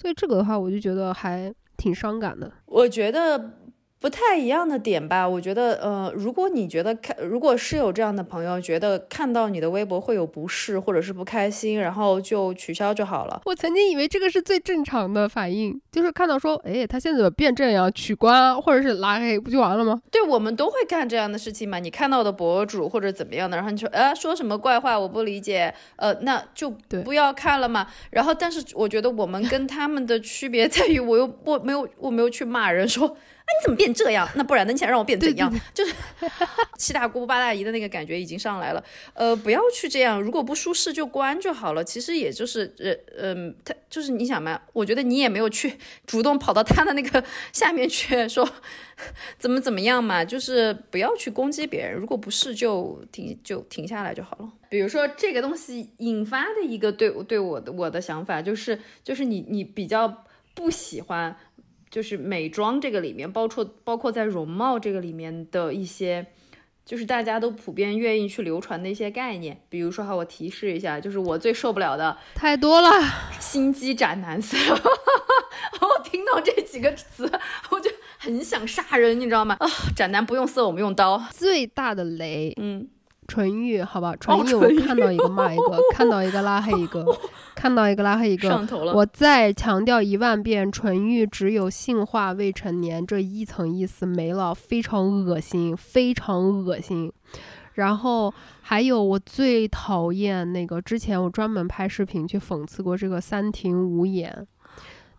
所以这个的话，我就觉得还挺伤感的。我觉得。不太一样的点吧，我觉得，呃，如果你觉得看，如果是有这样的朋友，觉得看到你的微博会有不适或者是不开心，然后就取消就好了。我曾经以为这个是最正常的反应，就是看到说，哎，他现在怎么变这样，取关啊或者是拉黑不就完了吗？对，我们都会干这样的事情嘛。你看到的博主或者怎么样的，然后你说，呃，说什么怪话，我不理解，呃，那就不要看了嘛。然后，但是我觉得我们跟他们的区别在于，我又我没有，我没有去骂人说。你怎么变这样？那不然呢？你想让我变怎样？就是 七大姑八大姨的那个感觉已经上来了。呃，不要去这样，如果不舒适就关就好了。其实也就是，呃，嗯，他就是你想嘛，我觉得你也没有去主动跑到他的那个下面去说 怎么怎么样嘛，就是不要去攻击别人。如果不是，就停就停下来就好了。比如说这个东西引发的一个对对我的我的想法就是，就是你你比较不喜欢。就是美妆这个里面，包括包括在容貌这个里面的一些，就是大家都普遍愿意去流传的一些概念。比如说哈，我提示一下，就是我最受不了的太多了，心机斩男色。我听到这几个词，我就很想杀人，你知道吗？啊，斩男不用色，我们用刀。最大的雷，嗯。纯欲，好吧，纯欲，我看到一个骂一个，看到一个拉黑一个，看到一个拉黑一个。上头了。我再强调一万遍，纯欲只有性化未成年这一层意思没了，非常恶心，非常恶心。然后还有我最讨厌那个，之前我专门拍视频去讽刺过这个三庭五眼，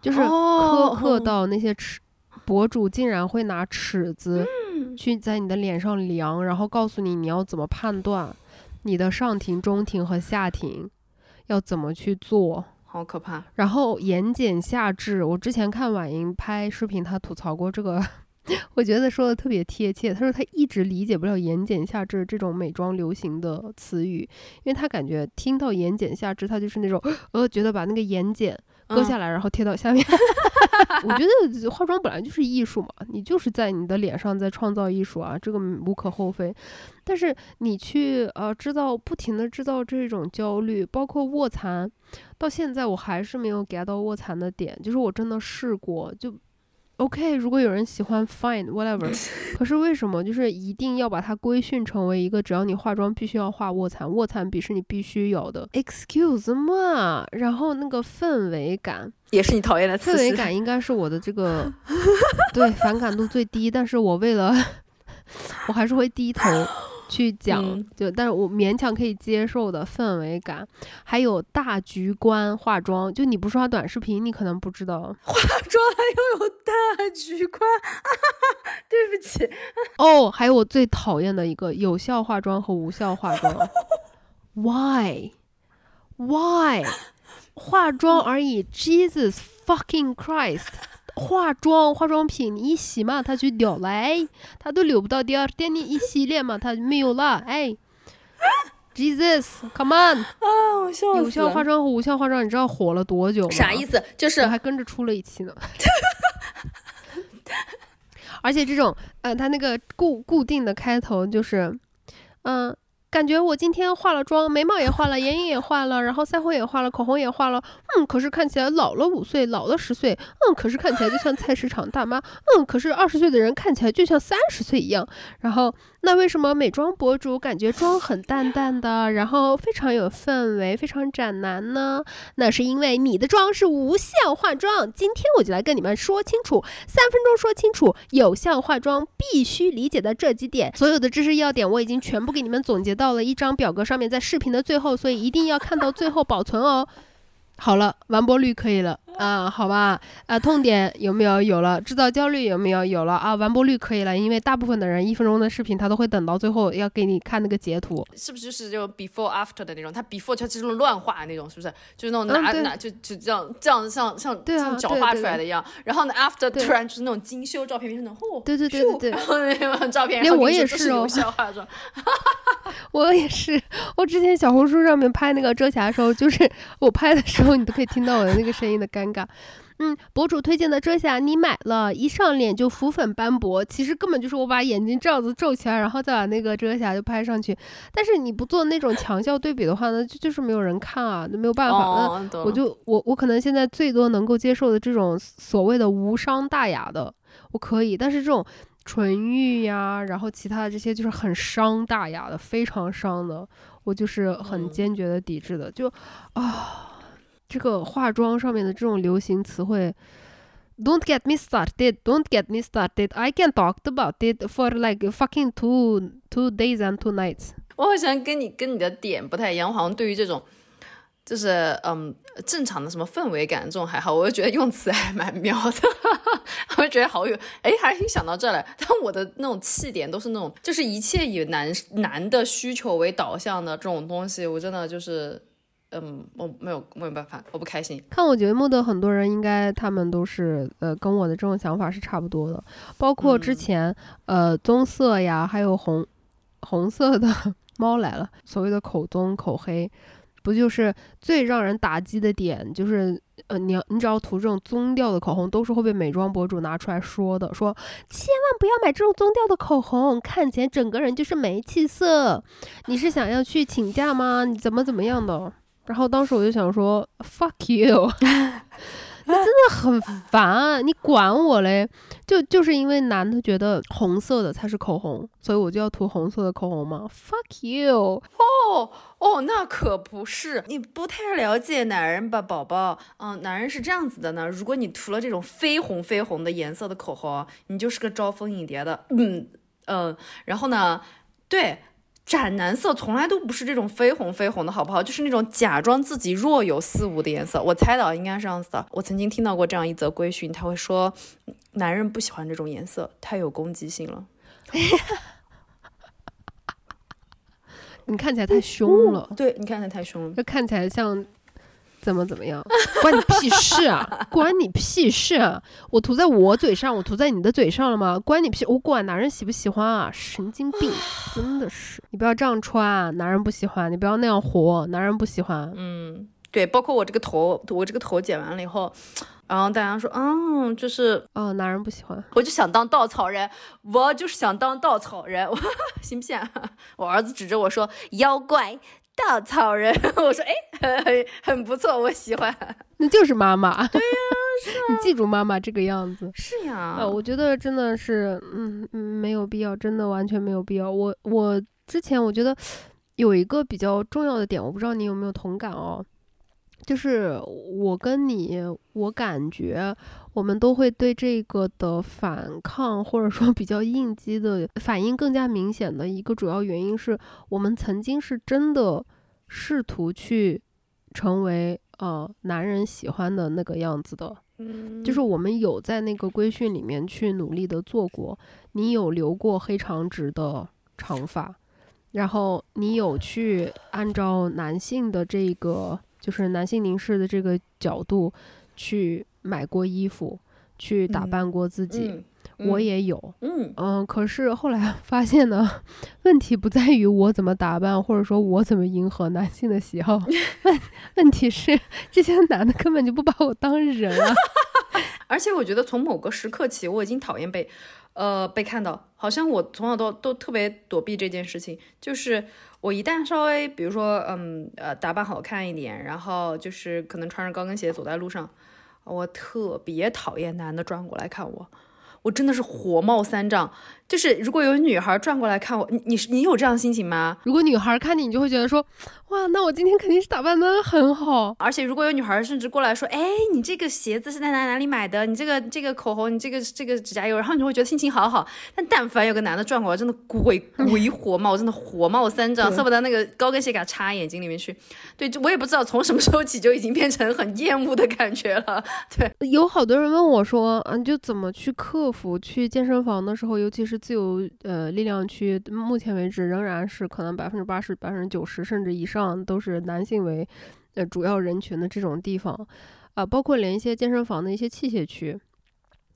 就是苛刻到那些尺博主竟然会拿尺子。去在你的脸上量，然后告诉你你要怎么判断你的上庭、中庭和下庭要怎么去做，好可怕。然后眼睑下至，我之前看婉莹拍视频，她吐槽过这个，我觉得说的特别贴切。她说她一直理解不了眼睑下至这种美妆流行的词语，因为她感觉听到眼睑下至，她就是那种呃，觉得把那个言简。割下来，然后贴到下面。我觉得化妆本来就是艺术嘛，你就是在你的脸上在创造艺术啊，这个无可厚非。但是你去呃制造，不停的制造这种焦虑，包括卧蚕，到现在我还是没有 get 到卧蚕的点，就是我真的试过就。OK，如果有人喜欢，fine whatever。可是为什么就是一定要把它规训成为一个只要你化妆必须要画卧蚕，卧蚕笔是你必须有的？Excuse me。然后那个氛围感也是你讨厌的氛围感，应该是我的这个 对反感度最低。但是我为了 我还是会低头。去讲，嗯就但是我勉强可以接受的氛围感，还有大局观化妆。就你不刷短视频，你可能不知道化妆还要有大局观，对不起，哦。还有我最讨厌的一个有效化妆和无效化妆，Why Why 化妆而已，Jesus fucking Christ。化妆化妆品你一洗嘛，它就掉了，哎，它都留不到第二天，你一洗脸嘛，它没有了，哎，Jesus，come on，啊，我笑死了。有效化妆和无效化妆，你知道火了多久吗？啥意思？就是我还跟着出了一期呢。而且这种，呃，它那个固固定的开头就是，嗯、感觉我今天化了妆，眉毛也画了，眼影也画了，然后腮红也画了，口红也画了，嗯，可是看起来老了五岁，老了十岁，嗯，可是看起来就像菜市场大妈，嗯，可是二十岁的人看起来就像三十岁一样。然后，那为什么美妆博主感觉妆很淡淡的，然后非常有氛围，非常斩男呢？那是因为你的妆是无效化妆。今天我就来跟你们说清楚，三分钟说清楚有效化妆必须理解的这几点。所有的知识要点我已经全部给你们总结到了一张表格上面，在视频的最后，所以一定要看到最后保存哦。好了，完播率可以了啊，好吧，啊，痛点有没有？有了，制造焦虑有没有？有了啊，完播率可以了，因为大部分的人一分钟的视频他都会等到最后要给你看那个截图，是不是就是就 before after 的那种？他 before 它就是那种乱画那种，是不是？就是那种拿、嗯拿就就这样这样像像对啊像脚画出来的一样。然后呢，after 突然就是那种精修照片，变成那种哦，对对对对对然后那种照片，连我也是哦效化妆。我也是，我之前小红书上面拍那个遮瑕的时候，就是我拍的时候，你都可以听到我的那个声音的尴尬。嗯，博主推荐的遮瑕你买了，一上脸就浮粉斑驳，其实根本就是我把眼睛这样子皱起来，然后再把那个遮瑕就拍上去。但是你不做那种强效对比的话呢，就就是没有人看啊，那没有办法。那我就我我可能现在最多能够接受的这种所谓的无伤大雅的，我可以，但是这种纯欲呀，然后其他的这些就是很伤大雅的，非常伤的，我就是很嗯坚决的抵制的。就啊，这个化妆上面的这种流行词汇。Don't get me started. Don't get me started. I can talk about it for like fucking two two days and two nights. 我好像跟你跟你的点不太一样，好像对于这种就是嗯正常的什么氛围感这种还好，我就觉得用词还蛮妙的，我就觉得好有哎，还想到这来，但我的那种气点都是那种就是一切以男男的需求为导向的这种东西，我真的就是嗯我没有没有办法，我不开心。看我节目的很多人，应该他们都是呃跟我的这种想法是差不多的，包括之嗯前、呃棕色呀，还有红红色的 猫来了，所谓的口棕口黑，不就是最让人打击的点，就是呃你要你只要涂这种棕调的口红，都是会被美妆博主拿出来说的，说千万不要买这种棕调的口红，看起来整个人就是没气色。你是想要去请假吗？你怎么怎么样的？然后当时我就想说，fuck you，那真的很烦，你管我嘞？就就是因为男的觉得红色的才是口红，所以我就要涂红色的口红吗？fuck you，哦哦，那可不是，你不太了解男人吧，宝宝。嗯，男人是这样子的呢。如果你涂了这种绯红绯红的颜色的口红，你就是个招蜂引蝶的。嗯嗯，然后呢，对。斩男色从来都不是这种绯红绯红的，好不好？就是那种假装自己若有似无的颜色。我猜到应该是这样子的。我曾经听到过这样一则规训，他会说，男人不喜欢这种颜色，太有攻击性了。你看起来太凶了，对，你看起来太凶了。就看起来像怎么怎么样？关你屁事啊！关你屁事啊！我涂在我嘴上，我涂在你的嘴上了吗？关你屁！我管男人喜不喜欢啊！神经病，真的是！你不要这样穿，男人不喜欢；你不要那样活，男人不喜欢。嗯，对，包括我这个头，我这个头剪完了以后，然后大家说，嗯，就是，哦，男人不喜欢。我就想当稻草人，我就是想当稻草人，我行不信？我儿子指着我说，妖怪。稻草人，我说哎，很很不错，我喜欢。那就是妈妈。对呀、你记住妈妈这个样子。是呀，呃，我觉得真的是，嗯嗯，没有必要，真的完全没有必要。我我之前我觉得有一个比较重要的点，我不知道你有没有同感哦，就是我跟你，我感觉我们都会对这个的反抗，或者说比较应激的反应更加明显的一个主要原因是我们曾经是真的试图去成为呃男人喜欢的那个样子的，嗯，就是我们有在那个规训里面去努力的做过，你有留过黑长直的长发，然后你有去按照男性的这个。就是男性凝视的这个角度，去买过衣服，去打扮过自己，我也有，嗯嗯。可是后来发现呢，问题不在于我怎么打扮，或者说我怎么迎合男性的喜好，问问题是这些男的根本就不把我当人啊。而且我觉得从某个时刻起，我已经讨厌被，呃，被看到，好像我从小都都特别躲避这件事情，就是。我一旦稍微，比如说，嗯，呃，打扮好看一点，然后就是可能穿着高跟鞋走在路上，我特别讨厌男的转过来看我。我真的是火冒三丈，就是如果有女孩转过来看我，你你你有这样心情吗？如果女孩看你，你就会觉得说，哇，那我今天肯定是打扮的很好。而且如果有女孩甚至过来说，哎，你这个鞋子是在哪哪里买的？你这个这个口红，你这个这个指甲油，然后你会觉得心情好好。但但凡有个男的转过来，真的鬼 鬼火冒，真的火冒三丈，恨不得那个高跟鞋给他插眼睛里面去。对，我也不知道从什么时候起就已经变成很厌恶的感觉了。对，有好多人问我说，啊，就怎么去？克服去健身房的时候，尤其是自由呃力量区，目前为止仍然是可能百分之八十、百分之九十甚至以上都是男性为呃主要人群的这种地方啊，包括连一些健身房的一些器械区，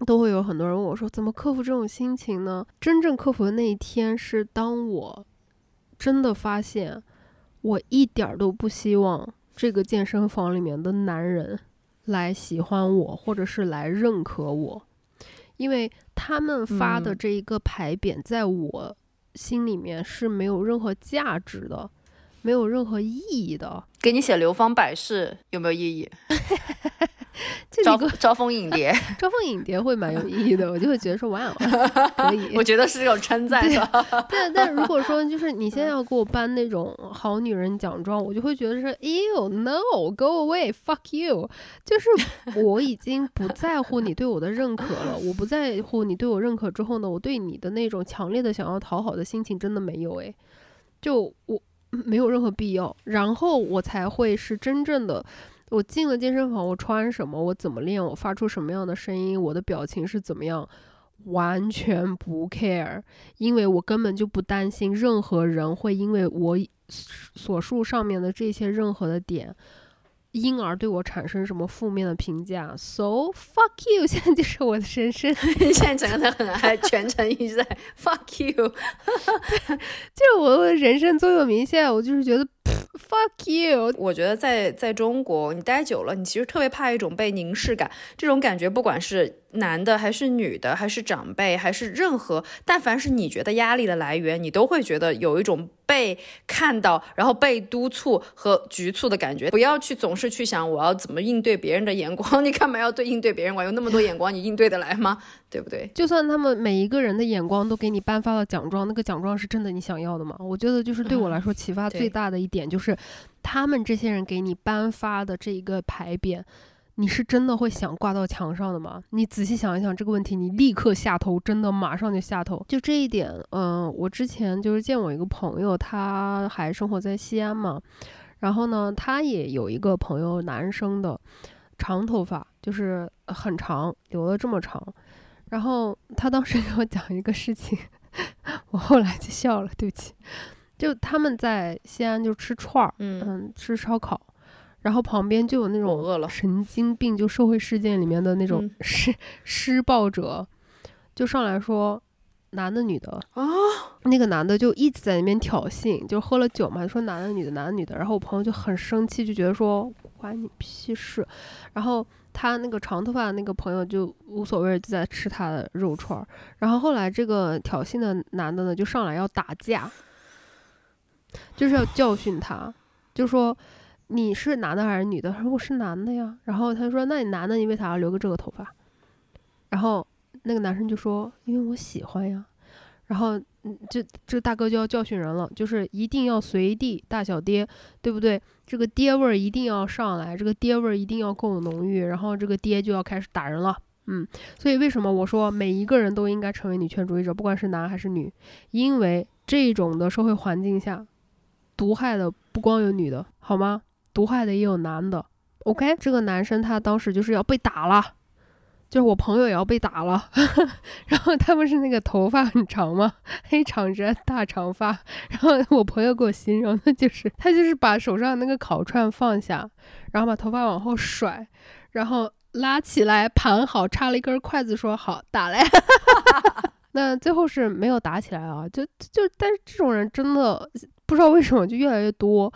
都会有很多人问我说，怎么克服这种心情呢？真正克服的那一天是当我真的发现，我一点都不希望这个健身房里面的男人来喜欢我，或者是来认可我。因为他们发的这一个牌匾，在我心里面是没有任何价值的，没有任何意义的。给你写流芳百世有没有意义？招招蜂引蝶，招蜂引蝶会蛮有意义的，我就会觉得说哇，可以。我觉得是这种称赞。对，但如果说就是你现在要给我颁那种好女人奖状，我就会觉得是，You no，go away，fuck you。就是我已经不在乎你对我的认可了，我不在乎你对我认可之后呢，我对你的那种强烈的想要讨好的心情真的没有诶，就我没有任何必要，然后我才会是真正的。我进了健身房，我穿什么，我怎么练，我发出什么样的声音，我的表情是怎么样，完全不 care，因为我根本就不担心任何人会因为我所述上面的这些任何的点。因而对我产生什么负面的评价？So fuck you！现在就是我的人生，现在整个人很爱，全程一直在 fuck you，就是我的人生座右铭。现在我就是觉得 fuck you。我觉得在在中国你待久了，你其实特别怕一种被凝视感，这种感觉不管是。男的还是女的，还是长辈，还是任何，但凡是你觉得压力的来源，你都会觉得有一种被看到，然后被督促和局促的感觉。不要去总是去想我要怎么应对别人的眼光，你干嘛要对应对别人？我有那么多眼光，你应对得来吗？对不对？就算他们每一个人的眼光都给你颁发了奖状，那个奖状是真的你想要的吗？我觉得就是对我来说启发最大的一点就是，他们这些人给你颁发的这一个牌匾。你是真的会想挂到墙上的吗？你仔细想一想这个问题，你立刻下头，真的马上就下头。就这一点，嗯，我之前就是见我一个朋友，他还生活在西安嘛，然后呢，他也有一个朋友，男生的，长头发，就是很长，留了这么长。然后他当时 给我讲一个事情，我后来就笑了，对不起。就他们在西安就吃串儿，嗯，吃烧烤。然后旁边就有那种神经病，就社会事件里面的那种施施暴者，就上来说，男的女的啊，那个男的就一直在那边挑衅，就喝了酒嘛，说男的女的男的女的，然后我朋友就很生气，就觉得说关你屁事，然后他那个长头发的那个朋友就无所谓，就在吃他的肉串儿，然后后来这个挑衅的男的呢就上来要打架，就是要教训他，就说。你是男的还是女的？他说我是男的呀。然后他说：“那你男的，你为啥要留个这个头发？”然后那个男生就说：“因为我喜欢呀。”然后，嗯，这这大哥就要教训人了，就是一定要随地大小爹，对不对？这个爹味儿一定要上来，这个爹味儿一定要够浓郁，然后这个爹就要开始打人了。嗯，所以为什么我说每一个人都应该成为女权主义者，不管是男还是女？因为这种的社会环境下，毒害的不光有女的，好吗？毒害的也有男的。OK，这个男生他当时就是要被打了，就是我朋友也要被打了。然后他们是那个头发很长嘛，黑长直大长发。然后我朋友给我形容的就是他就是把手上那个烤串放下，然后把头发往后甩，然后。拉起来盘好，插了一根筷子，说好打嘞。那最后是没有打起来啊，就就但是这种人真的不知道为什么就越来越多，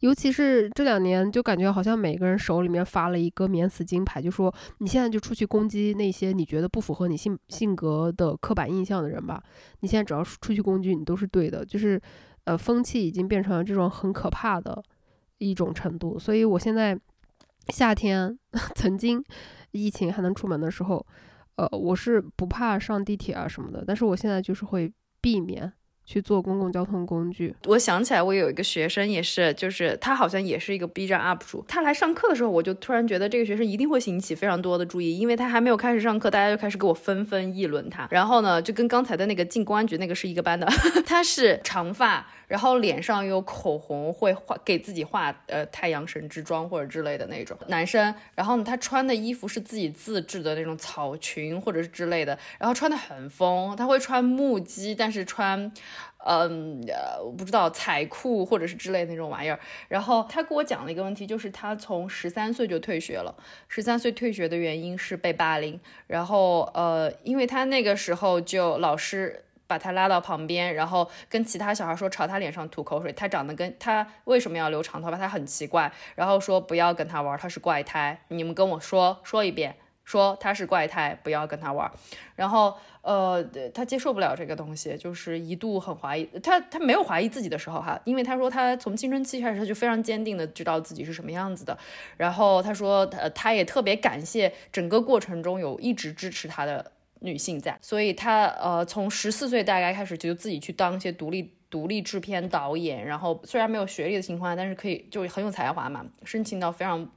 尤其是这两年，就感觉好像每个人手里面发了一个免死金牌，就说你现在就出去攻击那些你觉得不符合你性性格的刻板印象的人吧。你现在只要出去攻击，你都是对的。就是呃，风气已经变成了这种很可怕的一种程度，所以我现在。夏天 曾经疫情还能出门的时候，呃，我是不怕上地铁啊什么的，但是我现在就是会避免去坐公共交通工具。我想起来，我有一个学生也是，就是他好像也是一个 B 站 UP 主。他来上课的时候，我就突然觉得这个学生一定会引起非常多的注意，因为他还没有开始上课，大家就开始给我纷纷议论他。然后呢，就跟刚才的那个进公安局那个是一个班的，他是长发。然后脸上有口红，会画给自己画呃太阳神之妆或者之类的那种男生。然后呢，他穿的衣服是自己自制的那种草裙或者是之类的，然后穿的很疯。他会穿木屐，但是穿，嗯我不知道彩裤或者是之类的那种玩意儿。然后他跟我讲了一个问题，就是他从十三岁就退学了。十三岁退学的原因是被霸凌。然后呃，因为他那个时候就老师。把他拉到旁边，然后跟其他小孩说朝他脸上吐口水。他长得跟他为什么要留长头发？他很奇怪。然后说不要跟他玩，他是怪胎。你们跟我说说一遍，说他是怪胎，不要跟他玩。然后呃，他接受不了这个东西，就是一度很怀疑。他他没有怀疑自己的时候哈，因为他说他从青春期开始他就非常坚定的知道自己是什么样子的。然后他说他他也特别感谢整个过程中有一直支持他的。女性在，所以她呃从十四岁大概开始就自己去当一些独立独立制片导演，然后虽然没有学历的情况下，但是可以就很有才华嘛，申请到非常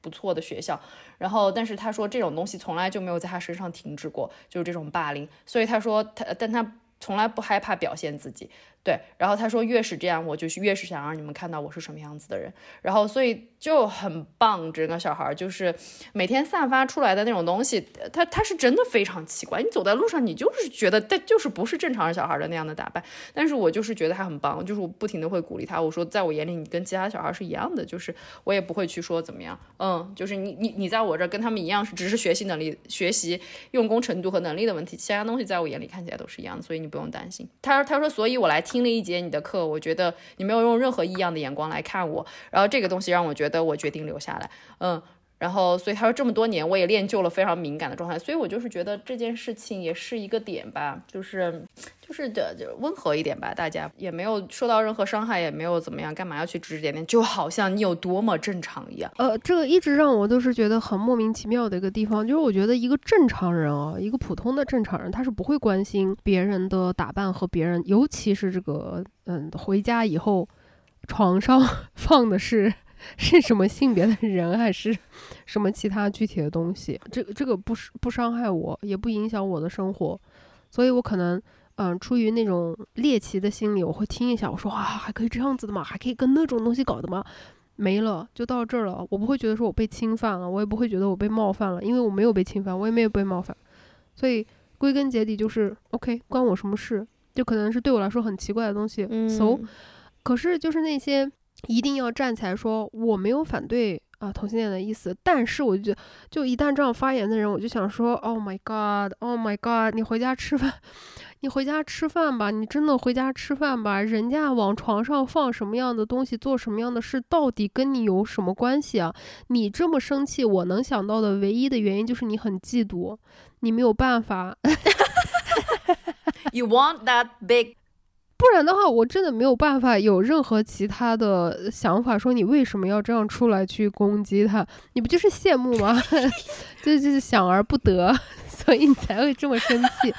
不错的学校，然后但是她说这种东西从来就没有在她身上停止过，就是这种霸凌，所以她说她但她从来不害怕表现自己。对，然后他说越是这样，我就是越是想让你们看到我是什么样子的人。然后所以就很棒，整个小孩就是每天散发出来的那种东西，他他是真的非常奇怪。你走在路上，你就是觉得他就是不是正常人小孩的那样的打扮。但是我就是觉得他很棒，就是我不停的会鼓励他。我说在我眼里，你跟其他小孩是一样的，就是我也不会去说怎么样。嗯，就是你你你在我这跟他们一样，是只是学习能力、学习用功程度和能力的问题，其他东西在我眼里看起来都是一样的，所以你不用担心。他他说，所以我来听。听了一节你的课，我觉得你没有用任何异样的眼光来看我，然后这个东西让我觉得我决定留下来，嗯，然后所以他说这么多年我也练就了非常敏感的状态，所以我就是觉得这件事情也是一个点吧，就是。就是的，就温和一点吧，大家也没有受到任何伤害，也没有怎么样，干嘛要去指指点点？就好像你有多么正常一样。呃，这个一直让我都是觉得很莫名其妙的一个地方，就是我觉得一个正常人啊，一个普通的正常人，他是不会关心别人的打扮和别人，尤其是这个，嗯，回家以后床上 放的是 是什么性别的人，还是什么其他具体的东西？这个这个不是不伤害我，也不影响我的生活，所以我可能。嗯，出于那种猎奇的心理，我会听一下。我说啊，还可以这样子的吗？还可以跟那种东西搞的吗？没了，就到这儿了。我不会觉得说我被侵犯了，我也不会觉得我被冒犯了，因为我没有被侵犯，我也没有被冒犯。所以归根结底就是 OK，关我什么事？就可能是对我来说很奇怪的东西。So，可是就是那些一定要站起来说我没有反对啊同性恋的意思，但是我就觉得，就一旦这样发言的人，我就想说，Oh my God，Oh my God，你回家吃饭。你回家吃饭吧，你真的回家吃饭吧。人家往床上放什么样的东西，做什么样的事，到底跟你有什么关系啊？你这么生气，我能想到的唯一的原因就是你很嫉妒，你没有办法。You want that big？不然的话，我真的没有办法有任何其他的想法。说你为什么要这样出来去攻击他？你不就是羡慕吗？就 就是想而不得，所以你才会这么生气。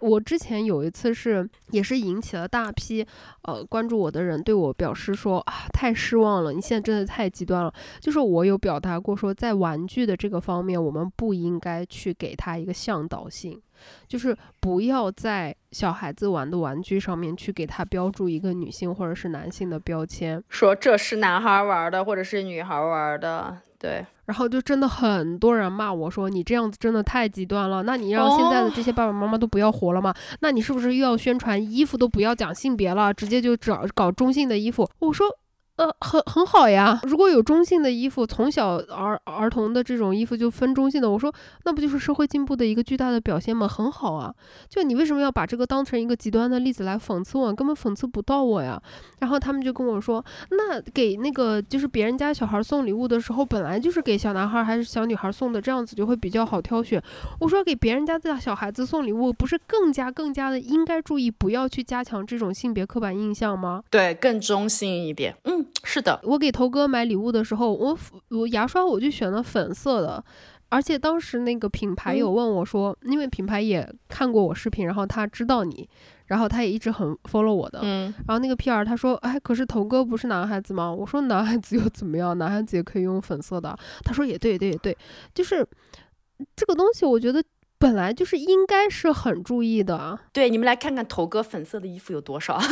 我之前有一次是也是引起了大批呃关注我的人对我表示说啊太失望了，你现在真的太极端了。就是我有表达过说，在玩具的这个方面，我们不应该去给他一个向导性，就是不要在小孩子玩的玩具上面去给他标注一个女性或者是男性的标签，说这是男孩玩的或者是女孩玩的，对。然后就真的很多人骂我说你这样子真的太极端了，那你让现在的这些爸爸妈妈都不要活了吗？那你是不是又要宣传衣服都不要讲性别了，直接就找搞中性的衣服？我说。呃，很很好呀。如果有中性的衣服，从小儿儿童的这种衣服就分中性的，我说那不就是社会进步的一个巨大的表现吗？很好啊。就你为什么要把这个当成一个极端的例子来讽刺我？根本讽刺不到我呀。然后他们就跟我说，那给那个就是别人家小孩送礼物的时候，本来就是给小男孩还是小女孩送的，这样子就会比较好挑选。我说给别人家的小孩子送礼物，不是更加更加的应该注意，不要去加强这种性别刻板印象吗？对，更中性一点。嗯。是的，我给头哥买礼物的时候，我我牙刷我就选了粉色的，而且当时那个品牌有问我说，因为品牌也看过我视频，然后他知道你，然后他也一直很 follow 我的，嗯，然后那个 PR 他说，哎，可是头哥不是男孩子吗？我说男孩子又怎么样？男孩子也可以用粉色的。他说也对对对，就是这个东西，我觉得本来就是应该是很注意的。对，你们来看看头哥粉色的衣服有多少。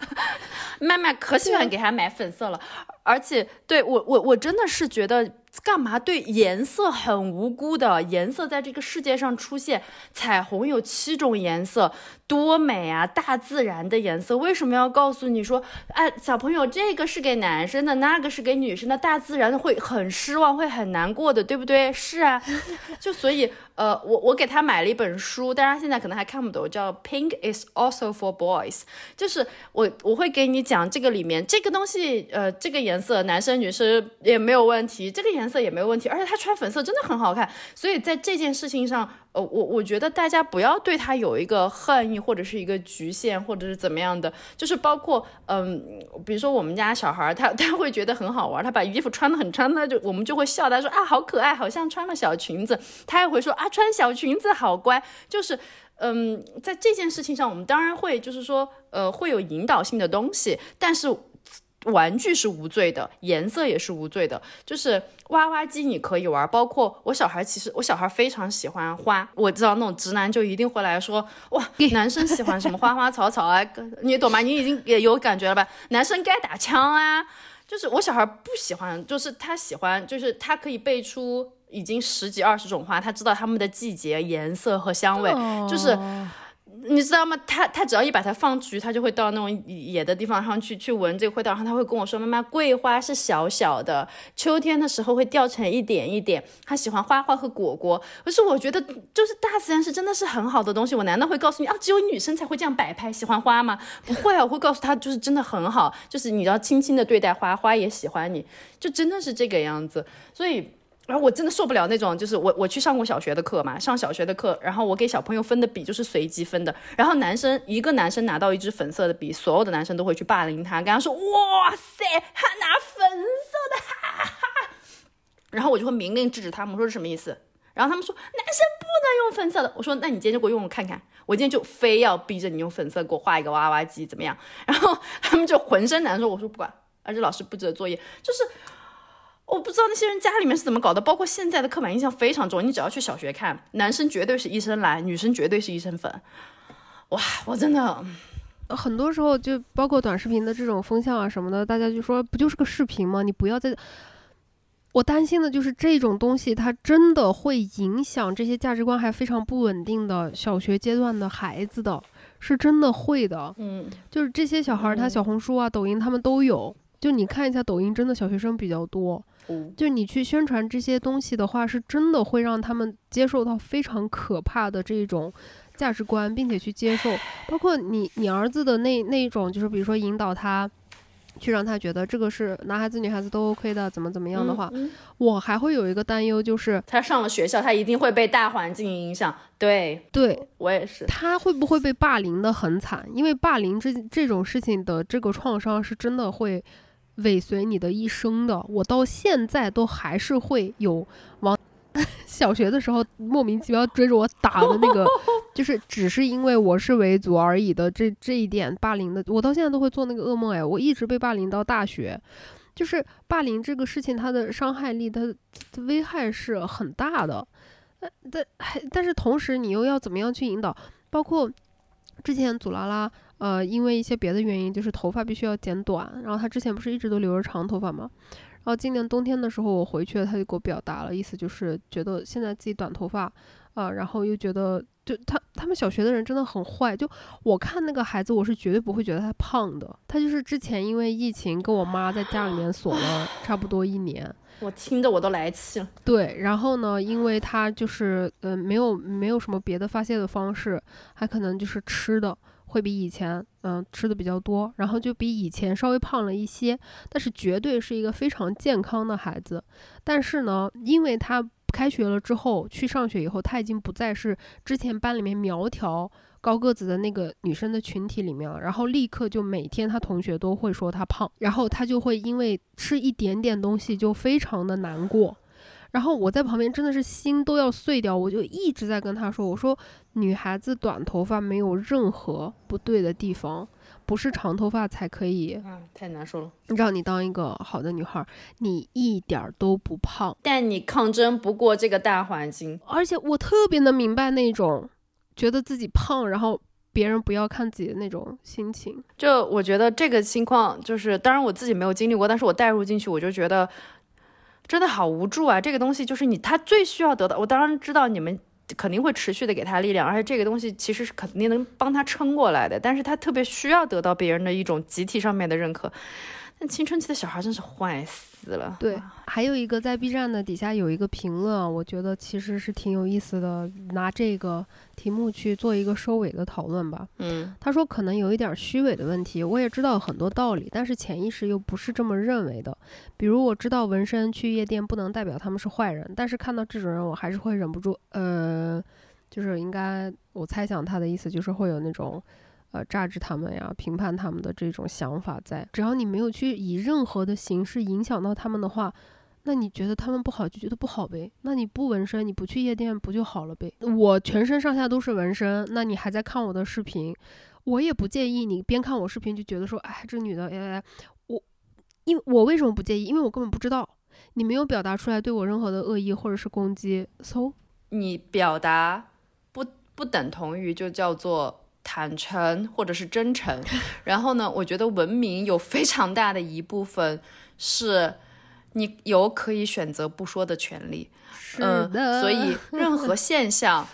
麦麦可喜欢给他买粉色了，而且对我我我真的是觉得。干嘛对颜色很无辜的？颜色在这个世界上出现，彩虹有七种颜色，多美啊！大自然的颜色为什么要告诉你说，哎，小朋友，这个是给男生的，那个是给女生的？大自然会很失望，会很难过的，对不对？是啊，就所以，呃，我我给他买了一本书，但是他现在可能还看不懂，叫《Pink is also for boys》，就是我我会给你讲这个里面这个东西，呃，这个颜颜色男生女生也没有问题，这个颜。色也没有问题，而且他穿粉色真的很好看，所以在这件事情上，呃，我我觉得大家不要对他有一个恨意或者是一个局限或者是怎么样的，就是包括嗯，比如说我们家小孩，他 他会觉得很好玩，他把衣服穿的很穿，那就我们就会笑他说啊好可爱，好像穿了小裙子，他也会说啊穿小裙子好乖，就是嗯，在这件事情上，我们当然会就是说呃会有引导性的东西，但是。玩具是无罪的，颜色也是无罪的。就是娃娃机你可以玩，包括我小孩，其实我小孩非常喜欢花。我知道那种直男就一定会来说，哇，男生喜欢什么花花草草啊？你懂吗？你已经也有感觉了吧？男生该打枪啊！就是我小孩不喜欢，就是他喜欢，就是他可以背出已经十几二十种花，他知道他们的季节、颜色和香味，就是。你知道吗？他他只要一把它放出去，他就会到那种野的地方上去去闻这个味道，然后他会跟我说：“妈妈，桂花是小小的，秋天的时候会掉成一点一点。”他喜欢花花和果果。可是我觉得，就是大自然是真的是很好的东西。我难道会告诉你啊，只有女生才会这样摆拍喜欢花吗？不会啊，我会告诉他，就是真的很好，就是你要轻轻的对待花，花也喜欢你，就真的是这个样子。所以。然后我真的受不了那种，就是我我去上过小学的课嘛，上小学的课，然后我给小朋友分的笔就是随机分的，然后男生一个男生拿到一支粉色的笔，所有的男生都会去霸凌他，跟他说哇塞，他拿粉色的，哈哈，然后我就会明令制止他们，说是什么意思？然后他们说男生不能用粉色的，我说那你今天就给我用用看看，我今天就非要逼着你用粉色给我画一个娃娃机怎么样？然后他们就浑身难受，我说不管，而且老师布置的作业就是。我不知道那些人家里面是怎么搞的，包括现在的刻板印象非常重。你只要去小学看，男生绝对是一身蓝，女生绝对是一身粉。哇，我真的很多时候就包括短视频的这种风向啊什么的，大家就说不就是个视频吗？你不要再。我担心的就是这种东西，它真的会影响这些价值观还非常不稳定的小学阶段的孩子的，是真的会的。嗯，就是这些小孩儿，他小红书啊、抖音他们都有。就你看一下抖音，真的小学生比较多。就你去宣传这些东西的话，是真的会让他们接受到非常可怕的这种价值观，并且去接受。包括你你儿子的那那一种，就是比如说引导他，去让他觉得这个是男孩子女孩子都 OK 的，怎么怎么样的话，我还会有一个担忧，就是他上了学校，他一定会被大环境影响。对，对我也是。他会不会被霸凌的很惨？因为霸凌这这种事情的这个创伤是真的会。尾随你的一生的，我到现在都还是会有往。小学的时候莫名其妙追着我打的那个，就是只是因为我是维族而已的这这一点霸凌的，我到现在都会做那个噩梦哎，我一直被霸凌到大学，就是霸凌这个事情，它的伤害力，它的危害是很大的，但但还但是同时你又要怎么样去引导？包括之前祖拉拉，呃，因为一些别的原因，就是头发必须要剪短，然后他之前不是一直都留着长头发吗？然后今年冬天的时候我回去了，他就给我表达了，意思就是觉得现在自己短头发，啊，然后又觉得就他他们小学的人真的很坏，就我看那个孩子，我是绝对不会觉得他胖的，他就是之前因为疫情跟我妈在家里面锁了差不多一年，我听着我都来气了。对，然后呢，因为他就是呃没有没有什么别的发泄的方式，还可能就是吃的。会比以前嗯吃的比较多，然后就比以前稍微胖了一些，但是绝对是一个非常健康的孩子。但是呢，因为他开学了之后去上学以后，他已经不再是之前班里面苗条高个子的那个女生的群体里面了，然后立刻就每天他同学都会说他胖，然后他就会因为吃一点点东西就非常的难过。然后我在旁边真的是心都要碎掉，我就一直在跟他说：“我说女孩子短头发没有任何不对的地方，不是长头发才可以。”啊，太难受了。让你当一个好的女孩，你一点都不胖，但你抗争不过这个大环境。而且我特别能明白那种觉得自己胖，然后别人不要看自己的那种心情。就我觉得这个情况，就是当然我自己没有经历过，但是我带入进去，我就觉得。真的好无助啊！这个东西就是你，他最需要得到。我当然知道你们肯定会持续的给他力量，而且这个东西其实是肯定能帮他撑过来的。但是他特别需要得到别人的一种集体上面的认可。但青春期的小孩真是坏死。死了。对，还有一个在 B 站的底下有一个评论，我觉得其实是挺有意思的，拿这个题目去做一个收尾的讨论吧。嗯，他说可能有一点虚伪的问题，我也知道很多道理，但是潜意识又不是这么认为的。比如我知道纹身去夜店不能代表他们是坏人，但是看到这种人，我还是会忍不住，呃，就是应该我猜想他的意思就是会有那种。呃，榨制他们呀，评判他们的这种想法在，只要你没有去以任何的形式影响到他们的话，那你觉得他们不好就觉得不好呗。那你不纹身，你不去夜店不就好了呗？我全身上下都是纹身，那你还在看我的视频，我也不介意你边看我视频就觉得说，哎，这女的，哎，我，因我为什么不介意？因为我根本不知道，你没有表达出来对我任何的恶意或者是攻击，so 你表达不不等同于就叫做。坦诚或者是真诚，然后呢？我觉得文明有非常大的一部分是你有可以选择不说的权利。嗯，所以 任何现象，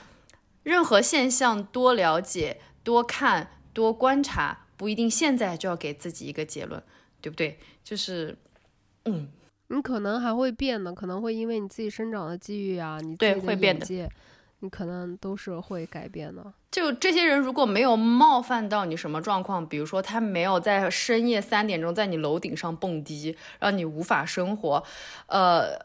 任何现象多了解、多看、多观察，不一定现在就要给自己一个结论，对不对？就是，嗯，你可能还会变的，可能会因为你自己生长的机遇啊，你对会变的。你可能都是会改变的。就这些人如果没有冒犯到你什么状况，比如说他没有在深夜三点钟在你楼顶上蹦迪，让你无法生活，呃，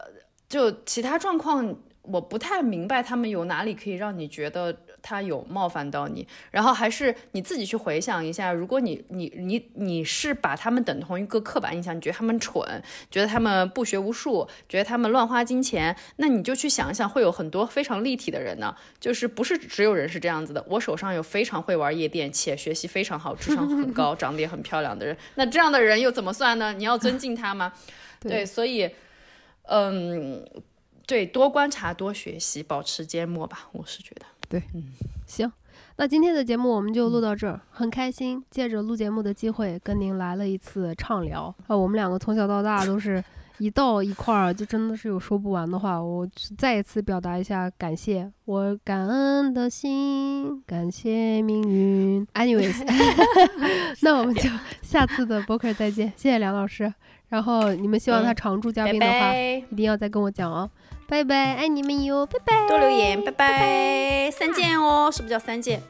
就其他状况。我不太明白他们有哪里可以让你觉得他有冒犯到你，然后还是你自己去回想一下，如果你你你你是把他们等同一个刻板印象，你觉得他们蠢，觉得他们不学无术，觉得他们乱花金钱，那你就去想一想，会有很多非常立体的人呢，就是不是只有人是这样子的。我手上有非常会玩夜店且学习非常好、智商很高、长得也很漂亮的人，那这样的人又怎么算呢？你要尊敬他吗？对，所以，嗯。对，多观察，多学习，保持缄默吧。我是觉得，对，嗯，行，那今天的节目我们就录到这儿，很开心，借着录节目的机会跟您来了一次畅聊。啊，我们两个从小到大都是 一到一块儿就真的是有说不完的话。我再一次表达一下感谢，我感恩的心，感谢命运。Anyways，那我们就 下次的播客再见，谢谢梁老师。然后你们希望他常驻嘉宾的话，一定要再跟我讲哦。拜拜，爱你们哟，拜拜，多留言，拜拜，三件哦，是不是叫三件？